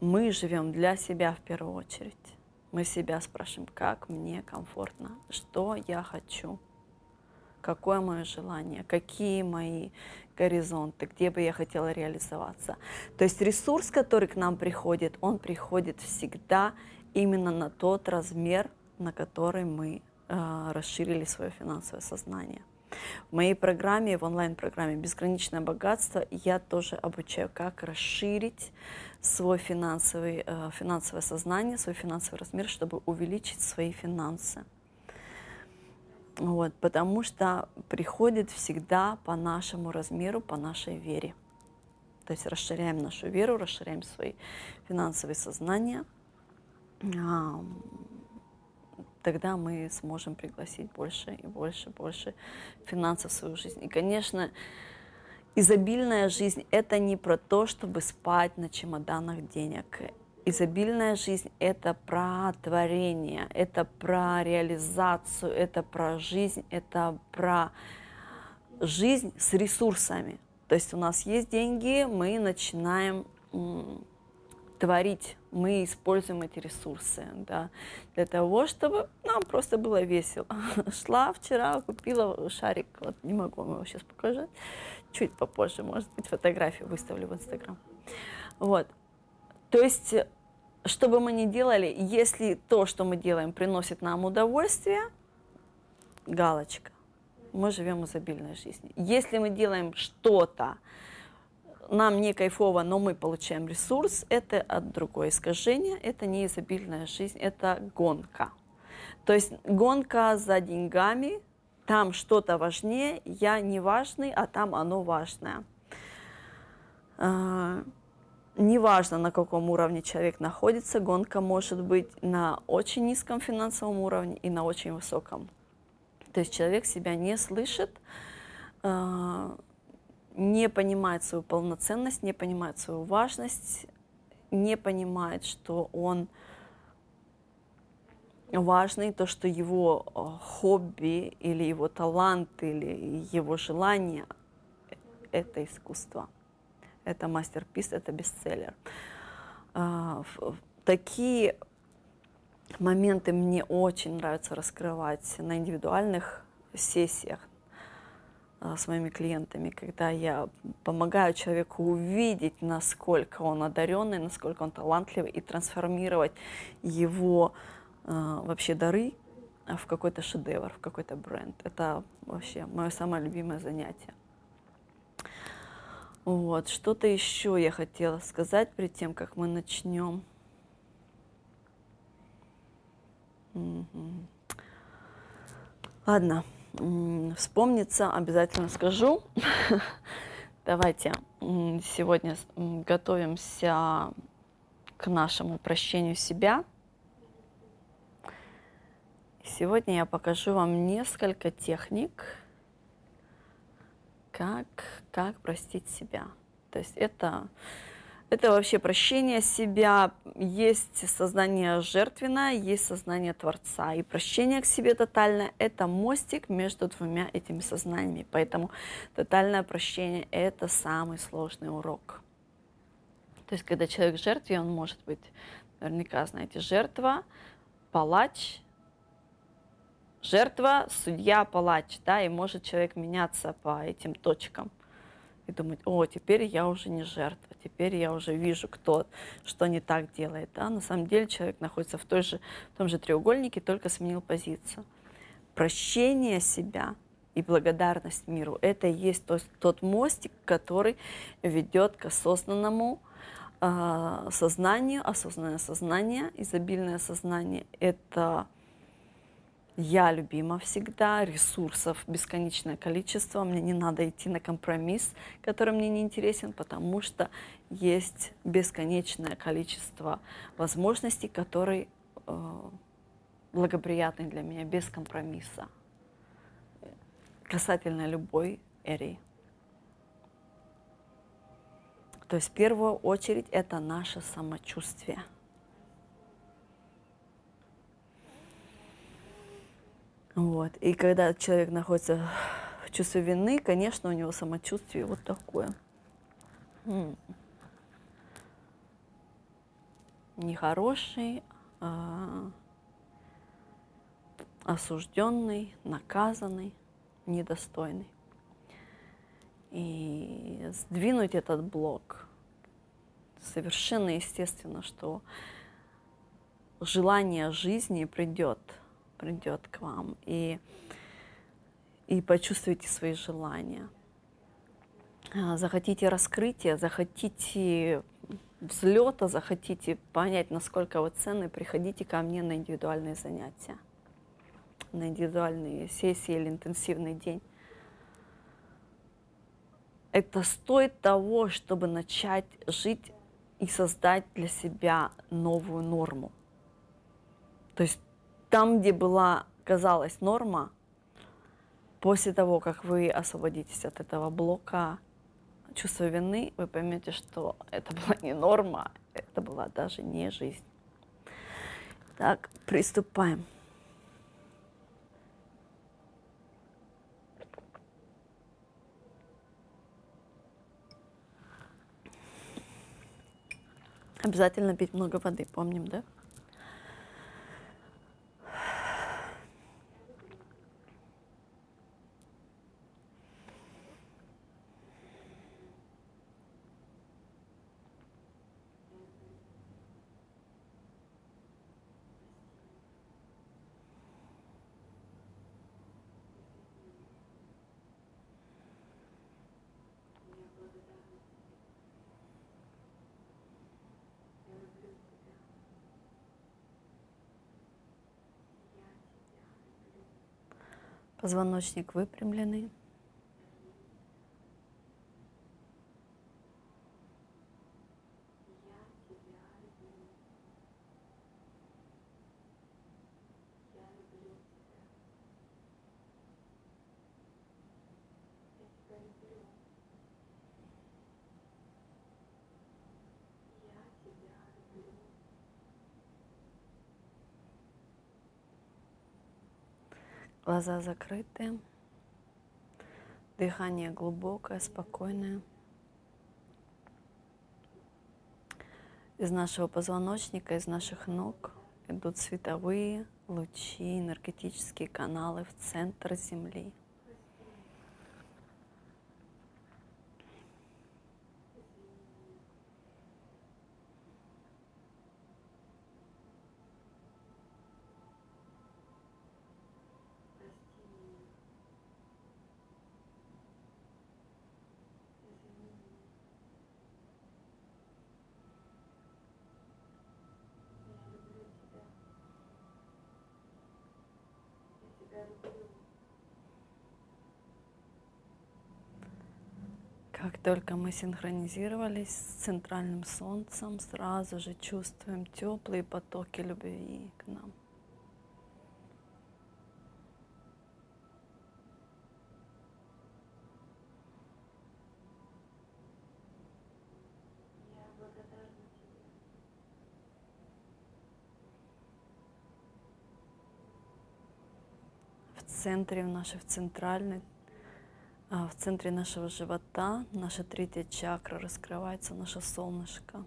Мы живем для себя в первую очередь. Мы себя спрашиваем, как мне комфортно, что я хочу, какое мое желание, какие мои горизонты, где бы я хотела реализоваться. То есть ресурс, который к нам приходит, он приходит всегда именно на тот размер, на который мы э, расширили свое финансовое сознание. В моей программе, в онлайн-программе «Безграничное богатство» я тоже обучаю, как расширить свой финансовый, э, финансовое сознание, свой финансовый размер, чтобы увеличить свои финансы. Вот, потому что приходит всегда по нашему размеру, по нашей вере. То есть расширяем нашу веру, расширяем свои финансовые сознания, тогда мы сможем пригласить больше и больше, больше финансов в свою жизнь. И, конечно, изобильная жизнь – это не про то, чтобы спать на чемоданах денег. Изобильная жизнь – это про творение, это про реализацию, это про жизнь, это про жизнь с ресурсами. То есть у нас есть деньги, мы начинаем творить, мы используем эти ресурсы да, для того, чтобы нам просто было весело. Шла вчера, купила шарик, вот не могу вам его сейчас показать, чуть попозже, может быть, фотографию выставлю в Инстаграм. Вот. То есть что бы мы ни делали, если то, что мы делаем, приносит нам удовольствие, галочка, мы живем изобильной жизнью. Если мы делаем что-то, нам не кайфово, но мы получаем ресурс, это от другое искажение, это не изобильная жизнь, это гонка. То есть гонка за деньгами, там что-то важнее, я не важный, а там оно важное. А, неважно, на каком уровне человек находится, гонка может быть на очень низком финансовом уровне и на очень высоком. То есть человек себя не слышит, э, не понимает свою полноценность, не понимает свою важность, не понимает, что он важный, то, что его э, хобби или его талант или его желание – это искусство, это мастер-пис, это бестселлер. А, такие моменты мне очень нравится раскрывать на индивидуальных сессиях а, с моими клиентами, когда я помогаю человеку увидеть, насколько он одаренный, насколько он талантливый, и трансформировать его а, вообще дары в какой-то шедевр, в какой-то бренд. Это вообще мое самое любимое занятие. Вот, что-то еще я хотела сказать перед тем, как мы начнем. Ладно, вспомнится, обязательно скажу. Давайте сегодня готовимся к нашему прощению себя. Сегодня я покажу вам несколько техник, как, как простить себя. То есть это это вообще прощение себя. Есть сознание жертвенное, есть сознание Творца. И прощение к себе тотальное – это мостик между двумя этими сознаниями. Поэтому тотальное прощение – это самый сложный урок. То есть, когда человек жертве, он может быть, наверняка знаете, жертва, палач, жертва, судья, палач, да, и может человек меняться по этим точкам и думать, о, теперь я уже не жертва, теперь я уже вижу, кто что не так делает. Да? На самом деле человек находится в, той же, в том же треугольнике, только сменил позицию. Прощение себя и благодарность миру – это и есть тот, тот мостик, который ведет к осознанному э, сознанию, осознанное сознание, изобильное сознание – это я любима всегда, ресурсов бесконечное количество, мне не надо идти на компромисс, который мне не интересен, потому что есть бесконечное количество возможностей, которые э, благоприятны для меня, без компромисса, касательно любой эри. То есть в первую очередь это наше самочувствие – Вот. И когда человек находится в чувстве вины, конечно, у него самочувствие вот такое. Нехороший, а, осужденный, наказанный, недостойный. И сдвинуть этот блок совершенно естественно, что желание жизни придет – придет к вам и, и почувствуйте свои желания. А, захотите раскрытия, захотите взлета, захотите понять, насколько вы ценны, приходите ко мне на индивидуальные занятия, на индивидуальные сессии или интенсивный день. Это стоит того, чтобы начать жить и создать для себя новую норму. То есть там, где была, казалась норма, после того, как вы освободитесь от этого блока чувства вины, вы поймете, что это была не норма, это была даже не жизнь. Так, приступаем. Обязательно пить много воды, помним, да? Позвоночник выпрямленный. Глаза закрыты. Дыхание глубокое, спокойное. Из нашего позвоночника, из наших ног идут световые лучи, энергетические каналы в центр Земли. Как только мы синхронизировались с центральным солнцем, сразу же чувствуем теплые потоки любви к нам. В центре, в нашей в центральной в центре нашего живота, наша третья чакра, раскрывается наше солнышко.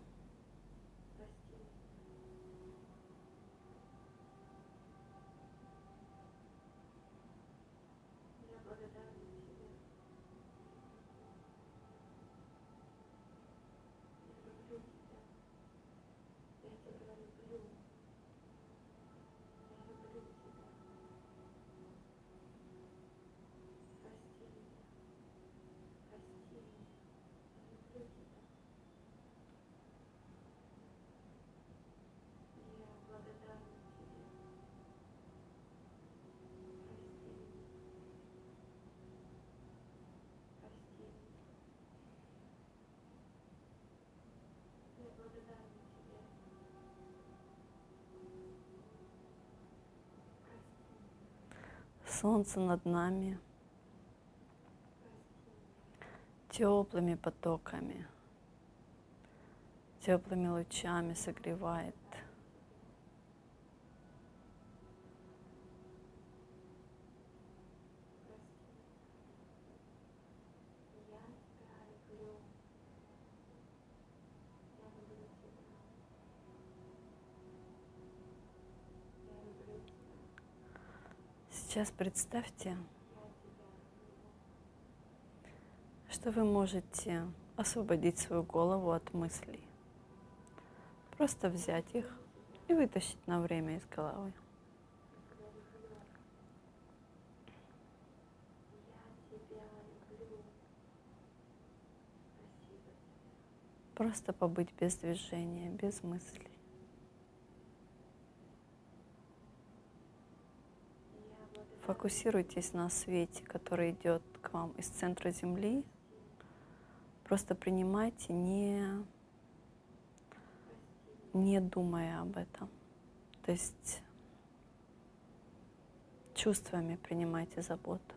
Солнце над нами теплыми потоками, теплыми лучами согревает. Сейчас представьте, что вы можете освободить свою голову от мыслей. Просто взять их и вытащить на время из головы. Просто побыть без движения, без мыслей. Фокусируйтесь на свете, который идет к вам из центра Земли. Просто принимайте, не, не думая об этом. То есть чувствами принимайте заботу.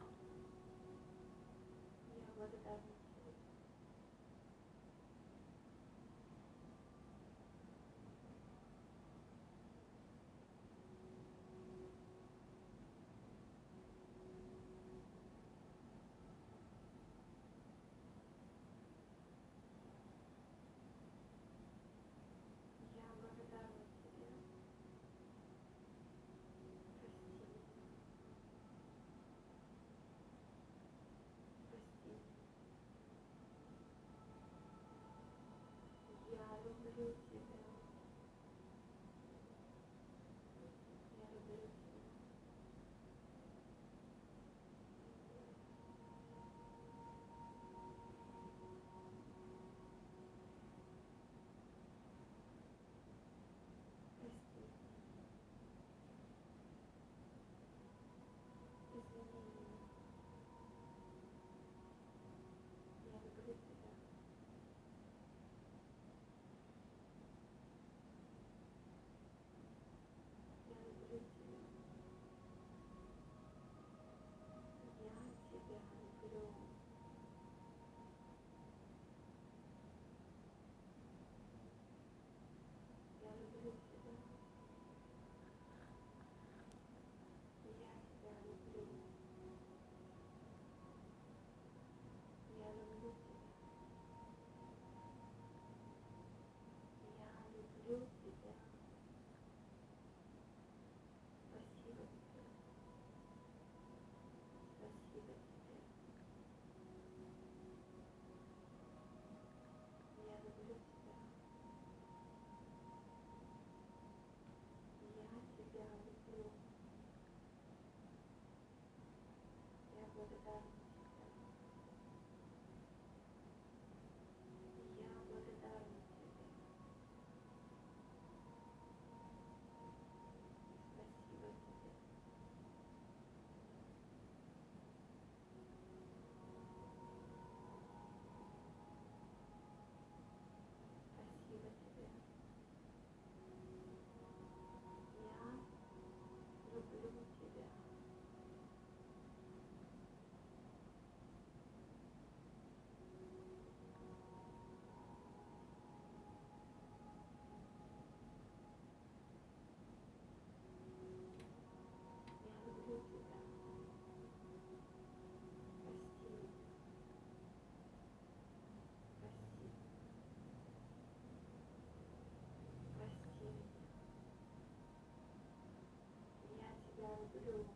Thank you.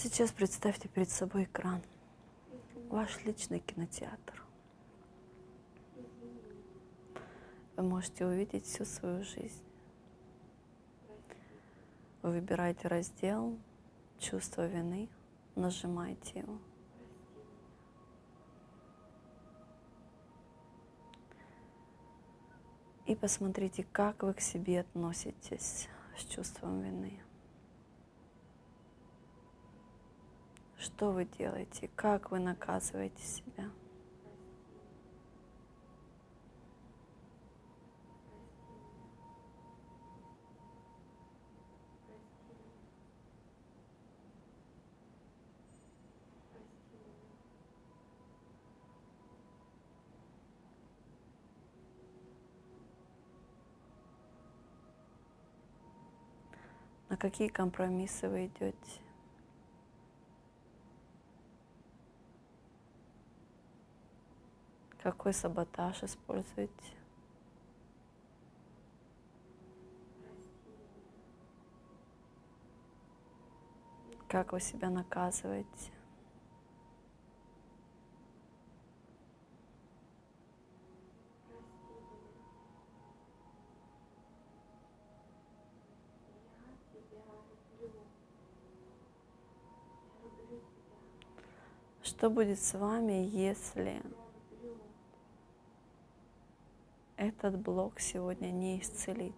Сейчас представьте перед собой экран, ваш личный кинотеатр. Вы можете увидеть всю свою жизнь. Вы выбираете раздел «Чувство вины», нажимаете его. И посмотрите, как вы к себе относитесь с чувством вины. Что вы делаете? Как вы наказываете себя? На какие компромиссы вы идете? Какой саботаж используете? Как вы себя наказываете? Что будет с вами, если Я люблю. Этот блок сегодня не исцелить?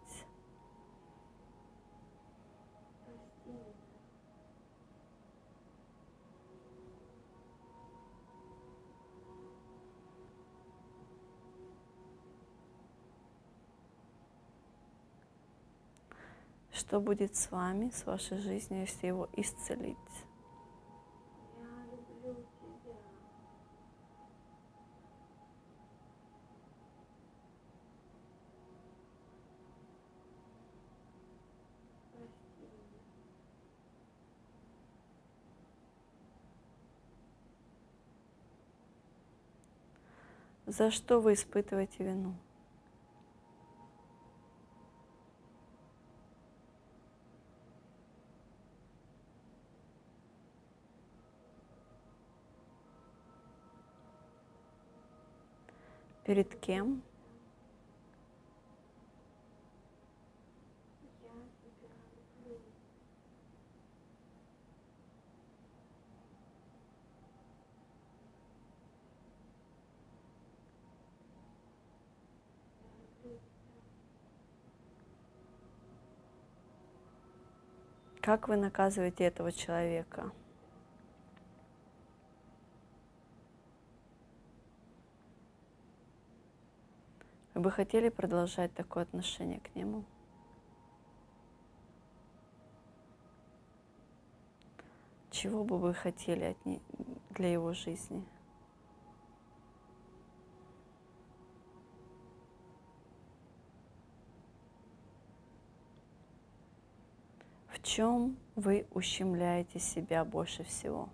Что будет с вами, с вашей жизнью, если его исцелить? За что вы испытываете вину? Перед кем? Как вы наказываете этого человека? Вы бы хотели продолжать такое отношение к нему? Чего бы вы хотели от не- для его жизни? В чем вы ущемляете себя больше всего?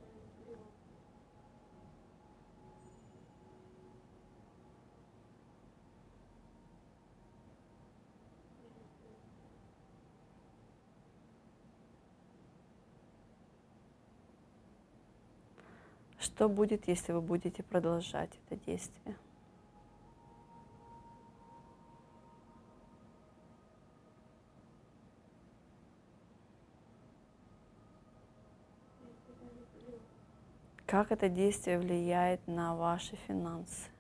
Что будет, если вы будете продолжать это действие? Как это действие влияет на ваши финансы?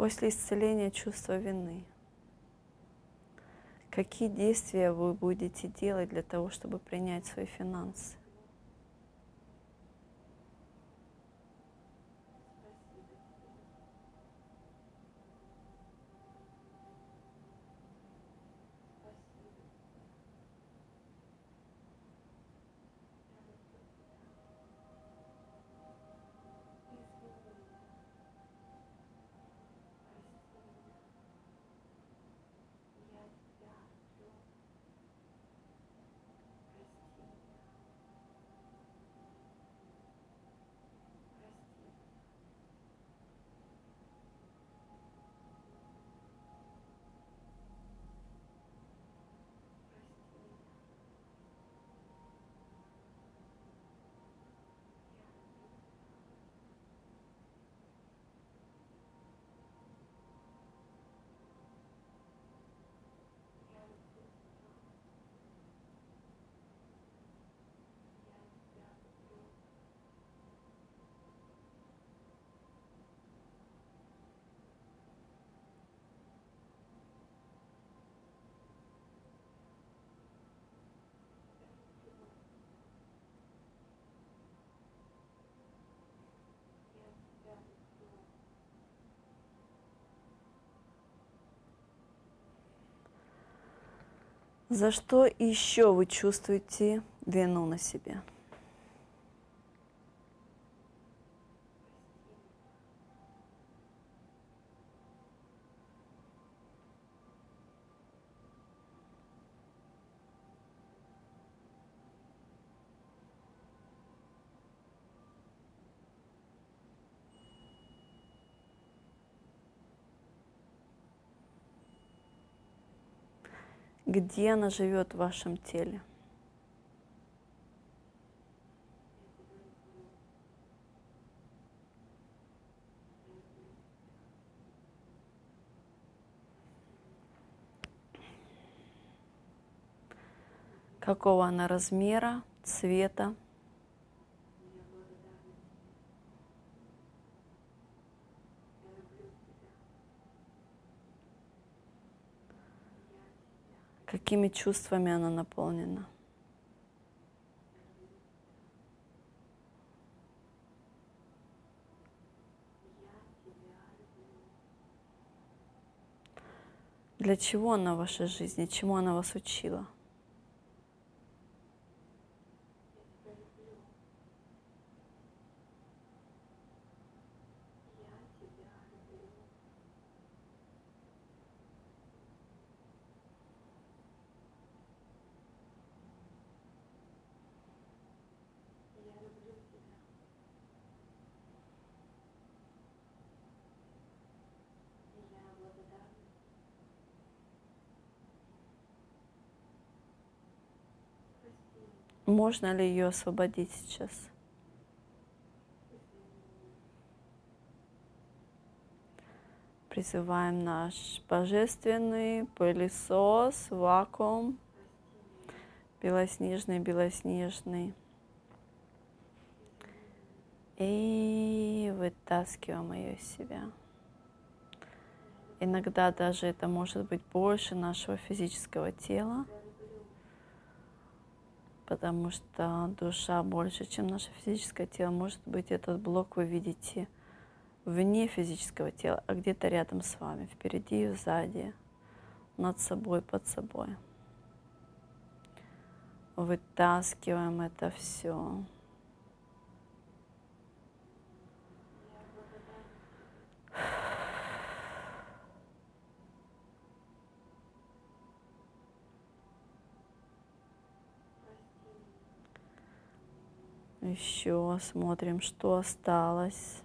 После исцеления чувства вины. Какие действия вы будете делать для того, чтобы принять свои финансы? За что еще вы чувствуете вину на себе? Где она живет в вашем теле? Какого она размера, цвета? Какими чувствами она наполнена? Для чего она в вашей жизни? Чему она вас учила? Можно ли ее освободить сейчас? Призываем наш божественный пылесос, вакуум, белоснежный, белоснежный. И вытаскиваем ее из себя. Иногда даже это может быть больше нашего физического тела потому что душа больше, чем наше физическое тело. Может быть, этот блок вы видите вне физического тела, а где-то рядом с вами, впереди и сзади, над собой, под собой. Вытаскиваем это все. Еще смотрим, что осталось.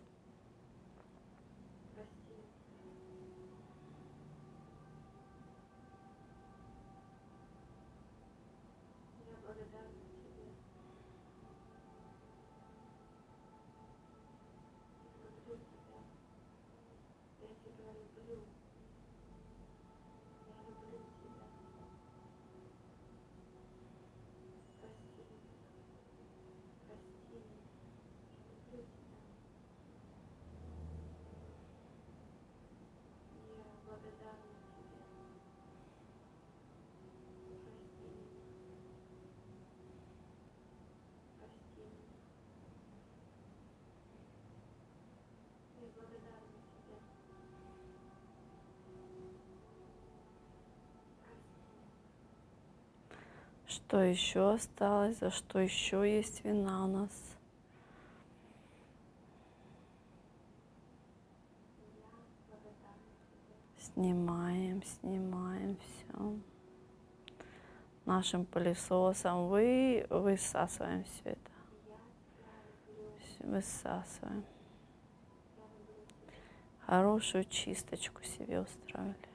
Что еще осталось, за что еще есть вина у нас? Снимаем, снимаем все. Нашим пылесосом вы высасываем все это. Высасываем. Хорошую чисточку себе устроили.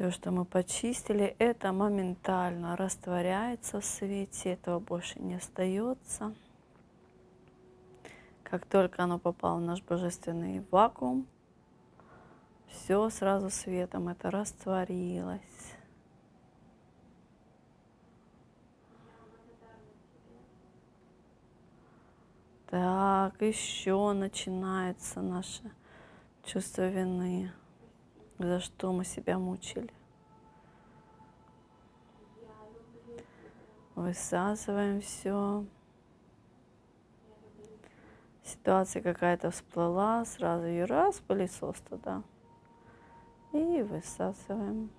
Все, что мы почистили, это моментально растворяется в свете, этого больше не остается. Как только оно попало в наш божественный вакуум, все сразу светом это растворилось. Так, еще начинается наше чувство вины, за что мы себя мучили. Высасываем все. Ситуация какая-то всплыла, сразу ее раз, пылесос туда. И высасываем.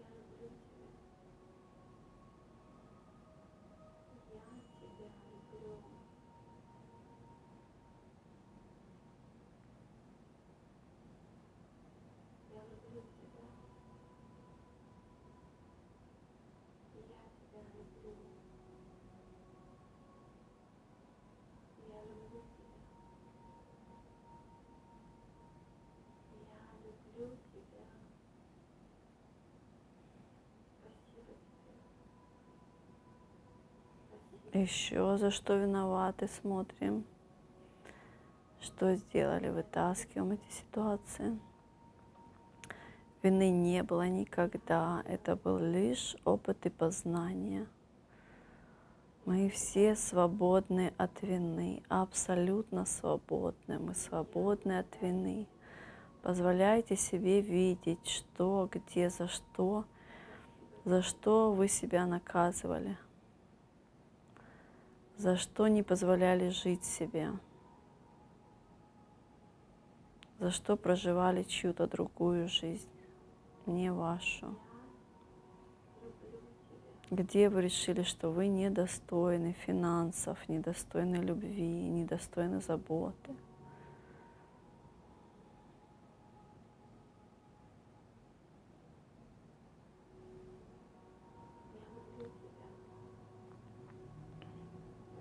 Я люблю тебя. Я люблю тебя. Я тебя люблю. Я люблю тебя. Я тебя люблю. Я люблю тебя. Я люблю тебя. Спасибо тебе. Спасибо. Еще за что виноваты, смотрим. Что сделали, вытаскиваем эти ситуации. Вины не было никогда. Это был лишь опыт и познание. Мы все свободны от вины, абсолютно свободны. Мы свободны от вины. Позволяйте себе видеть, что, где, за что, за что вы себя наказывали, за что не позволяли жить себе, за что проживали чью-то другую жизнь, не вашу. Где вы решили, что вы недостойны финансов, недостойны любви, недостойны заботы. Я люблю тебя.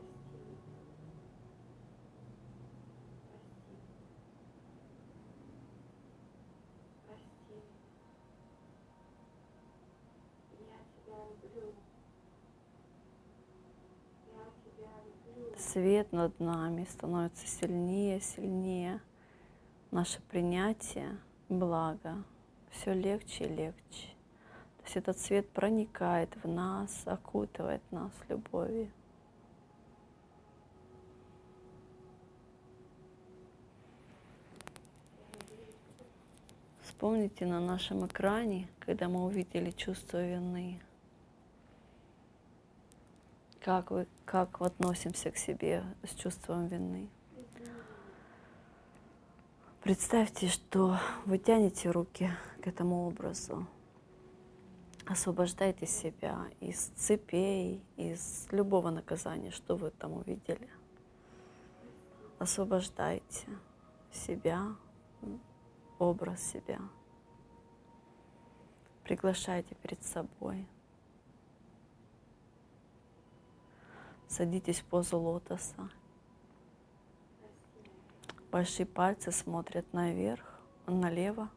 Прости меня. Прости. Прости. Я тебя люблю. Я тебя люблю. Свет над нами становится сильнее, сильнее. Наше принятие блага все легче и легче. То есть этот свет проникает в нас, окутывает нас любовью. Вспомните на нашем экране, когда мы увидели чувство вины, как, вы, как относимся к себе с чувством вины. Представьте, что вы тянете руки к этому образу, Освобождайте себя из цепей, из любого наказания, что вы там увидели. Освобождайте себя, образ себя. Приглашайте перед собой. Садитесь в позу лотоса. Большие пальцы смотрят наверх, налево,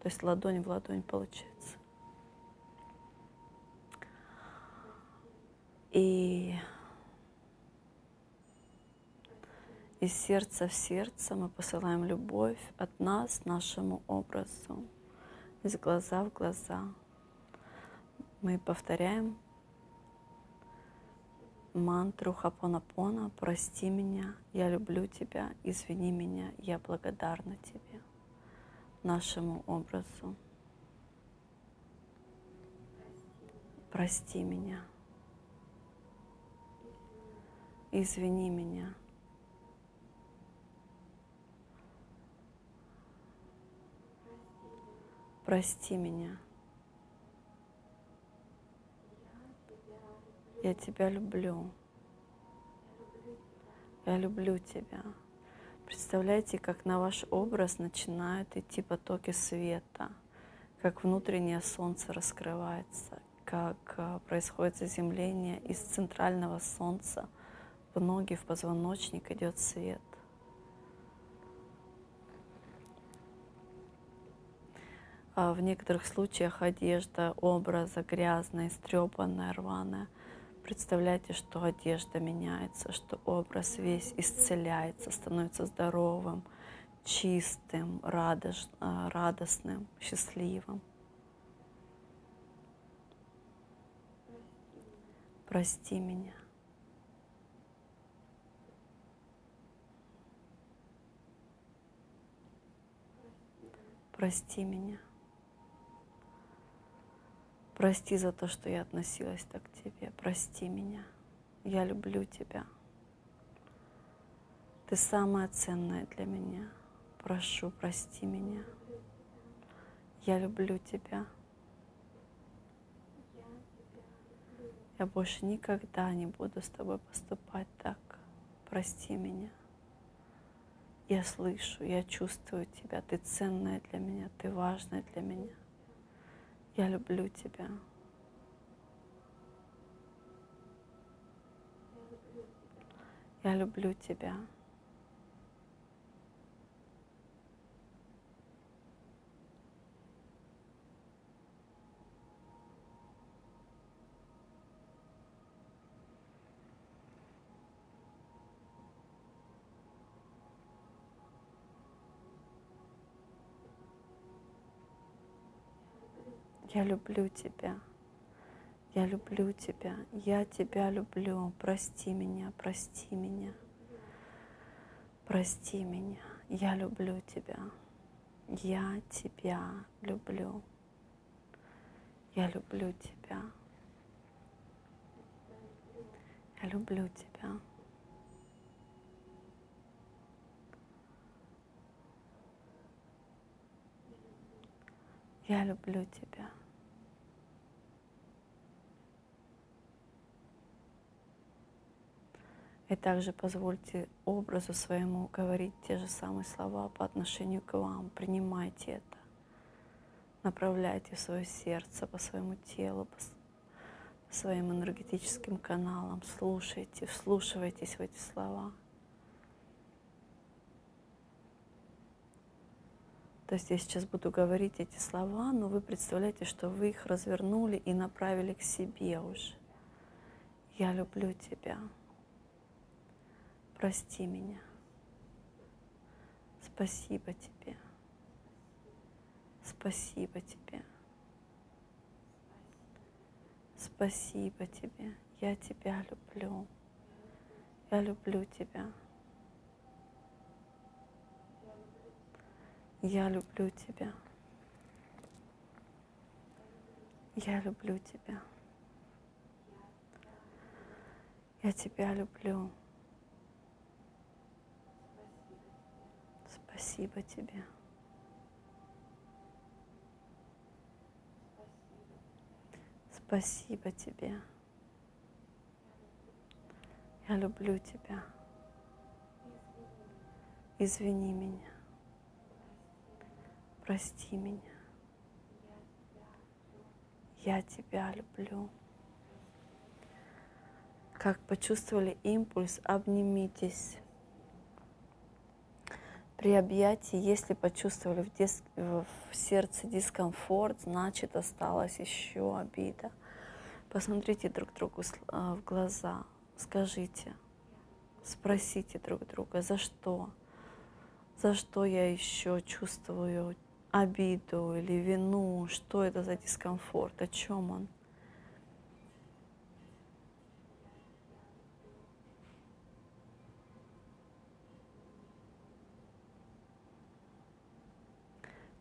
то есть ладонь в ладонь получается. И из сердца в сердце мы посылаем любовь от нас нашему образу, из глаза в глаза. Мы повторяем мантру Хапонапона «Прости меня, я люблю тебя, извини меня, я благодарна тебе» нашему образу. Прости меня. Извини меня. Прости меня. Я тебя люблю. Я люблю тебя. Представляете, как на ваш образ начинают идти потоки света, как внутреннее солнце раскрывается, как э, происходит заземление из центрального солнца в ноги, в позвоночник идет свет. А в некоторых случаях одежда образа грязная, истрепанная, рваная – Представляйте, что одежда меняется, что образ весь исцеляется, становится здоровым, чистым, радош, а, радостным, счастливым. Прости меня. Прости меня. Прости за то, что я относилась так к тебе. Прости меня. Я люблю тебя. Ты самая ценная для меня. Прошу, прости меня. Я люблю тебя. Я больше никогда не буду с тобой поступать так. Прости меня. Я слышу, я чувствую тебя. Ты ценная для меня, ты важная для меня. Я люблю тебя. Я люблю тебя. Я люблю тебя. Я люблю тебя. Я тебя люблю. Прости меня, прости меня. Прости меня. Я люблю тебя. Я тебя люблю. Я люблю тебя. Я люблю тебя. Я люблю тебя. И также позвольте образу своему говорить те же самые слова по отношению к вам. Принимайте это. Направляйте свое сердце, по своему телу, по своим энергетическим каналам. Слушайте, вслушивайтесь в эти слова. То есть я сейчас буду говорить эти слова, но вы представляете, что вы их развернули и направили к себе уже. Я люблю тебя. Прости меня. Спасибо тебе. Спасибо тебе. Спасибо тебе. Я тебя люблю. Я люблю тебя. Я люблю тебя. Я люблю тебя. Я тебя люблю. Спасибо тебе. Спасибо тебе. Я люблю тебя. Извини меня. Прости меня. Я тебя люблю. Как почувствовали импульс, обнимитесь. При объятии, если почувствовали в, дис- в сердце дискомфорт, значит осталась еще обида. Посмотрите друг другу а, в глаза, скажите, спросите друг друга, за что? За что я еще чувствую обиду или вину? Что это за дискомфорт? О чем он?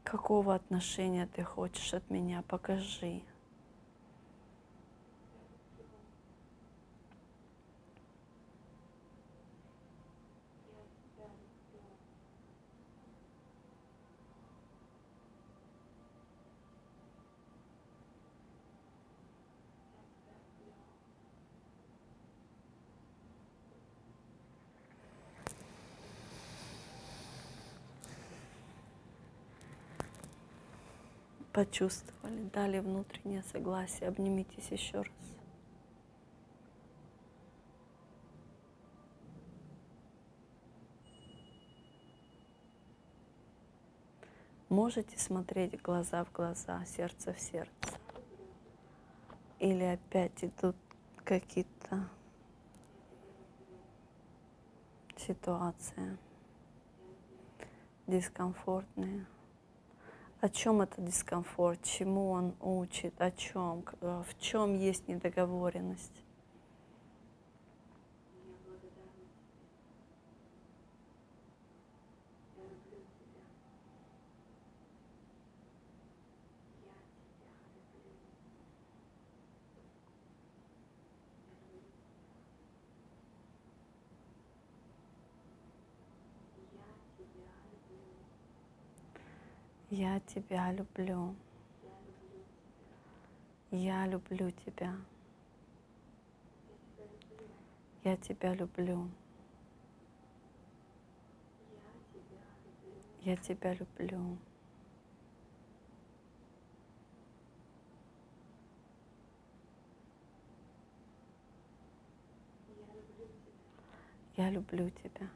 Какого отношения ты хочешь от меня? Покажи. Почувствовали, дали внутреннее согласие. Обнимитесь еще раз. Можете смотреть глаза в глаза, сердце в сердце. Или опять идут какие-то ситуации дискомфортные. О чем этот дискомфорт, чему он учит, о чем, в чем есть недоговоренность. Я тебя люблю. Я люблю тебя. Я тебя люблю. Я тебя люблю. Я люблю тебя.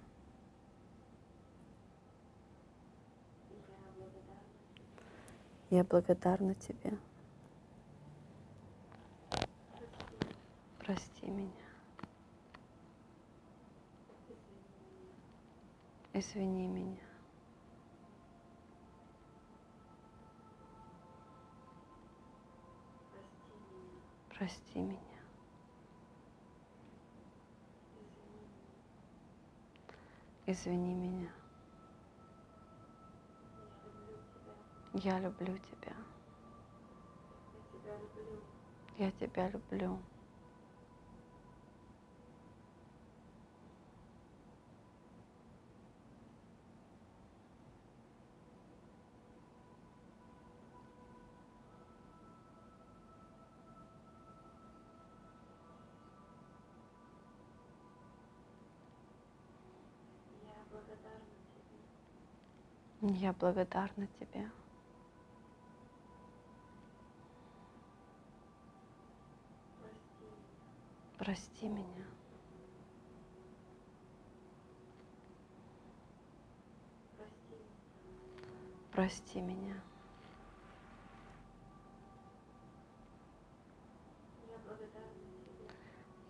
Я благодарна тебе. Прости меня. Извини меня. Прости меня. Извини меня. Я люблю тебя. Я тебя люблю. Я благодарна тебе. Прости меня. Прости меня.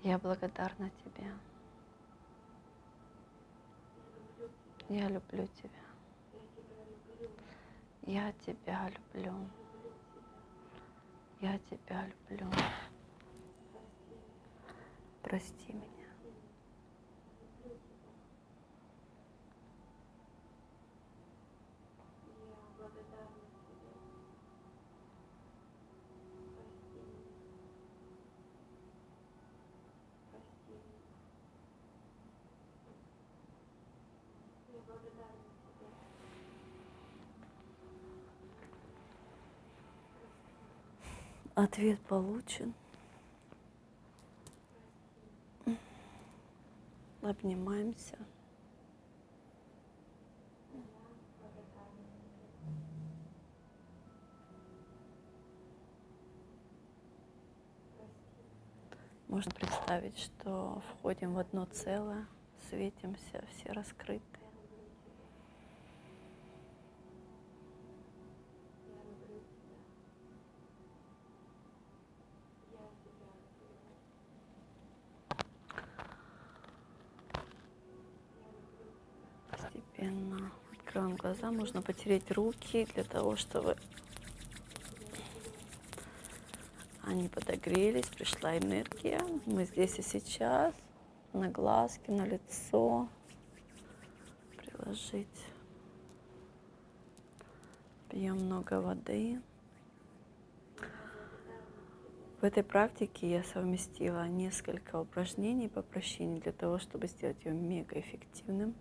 Я благодарна тебе. Я люблю тебя. Я тебя люблю. Я тебя люблю прости меня. Ответ получен. Обнимаемся. Можно представить, что входим в одно целое, светимся, все раскрыты. Глаза, можно потереть руки для того, чтобы они подогрелись, пришла энергия. Мы здесь и сейчас, на глазки, на лицо приложить. Пьем много воды. В этой практике я совместила несколько упражнений по прощению для того, чтобы сделать ее мега эффективным.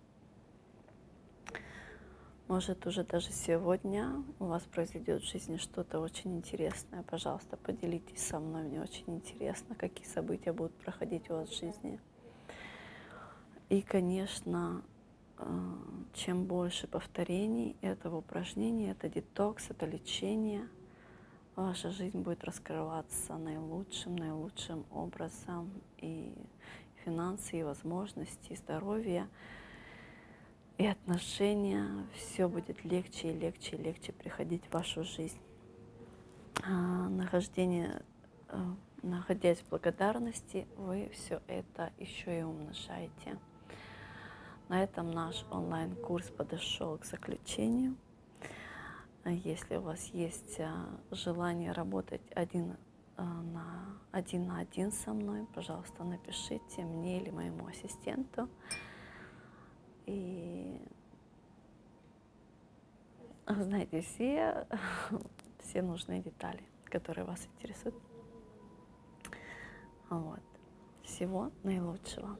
Может, уже даже сегодня у вас произойдет в жизни что-то очень интересное. Пожалуйста, поделитесь со мной. Мне очень интересно, какие события будут проходить у вас в жизни. И, конечно, э, чем больше повторений этого упражнения, это детокс, это лечение, ваша жизнь будет раскрываться наилучшим, наилучшим образом. И финансы, и возможности, и здоровье – и отношения, все будет легче и легче и легче приходить в вашу жизнь. А, нахождение, а, находясь в благодарности, вы все это еще и умножаете. На этом наш онлайн-курс подошел к заключению. Если у вас есть а, желание работать один на один на один со мной, пожалуйста, напишите мне или моему ассистенту и знаете все, все нужные детали, которые вас интересуют. Вот. Всего наилучшего.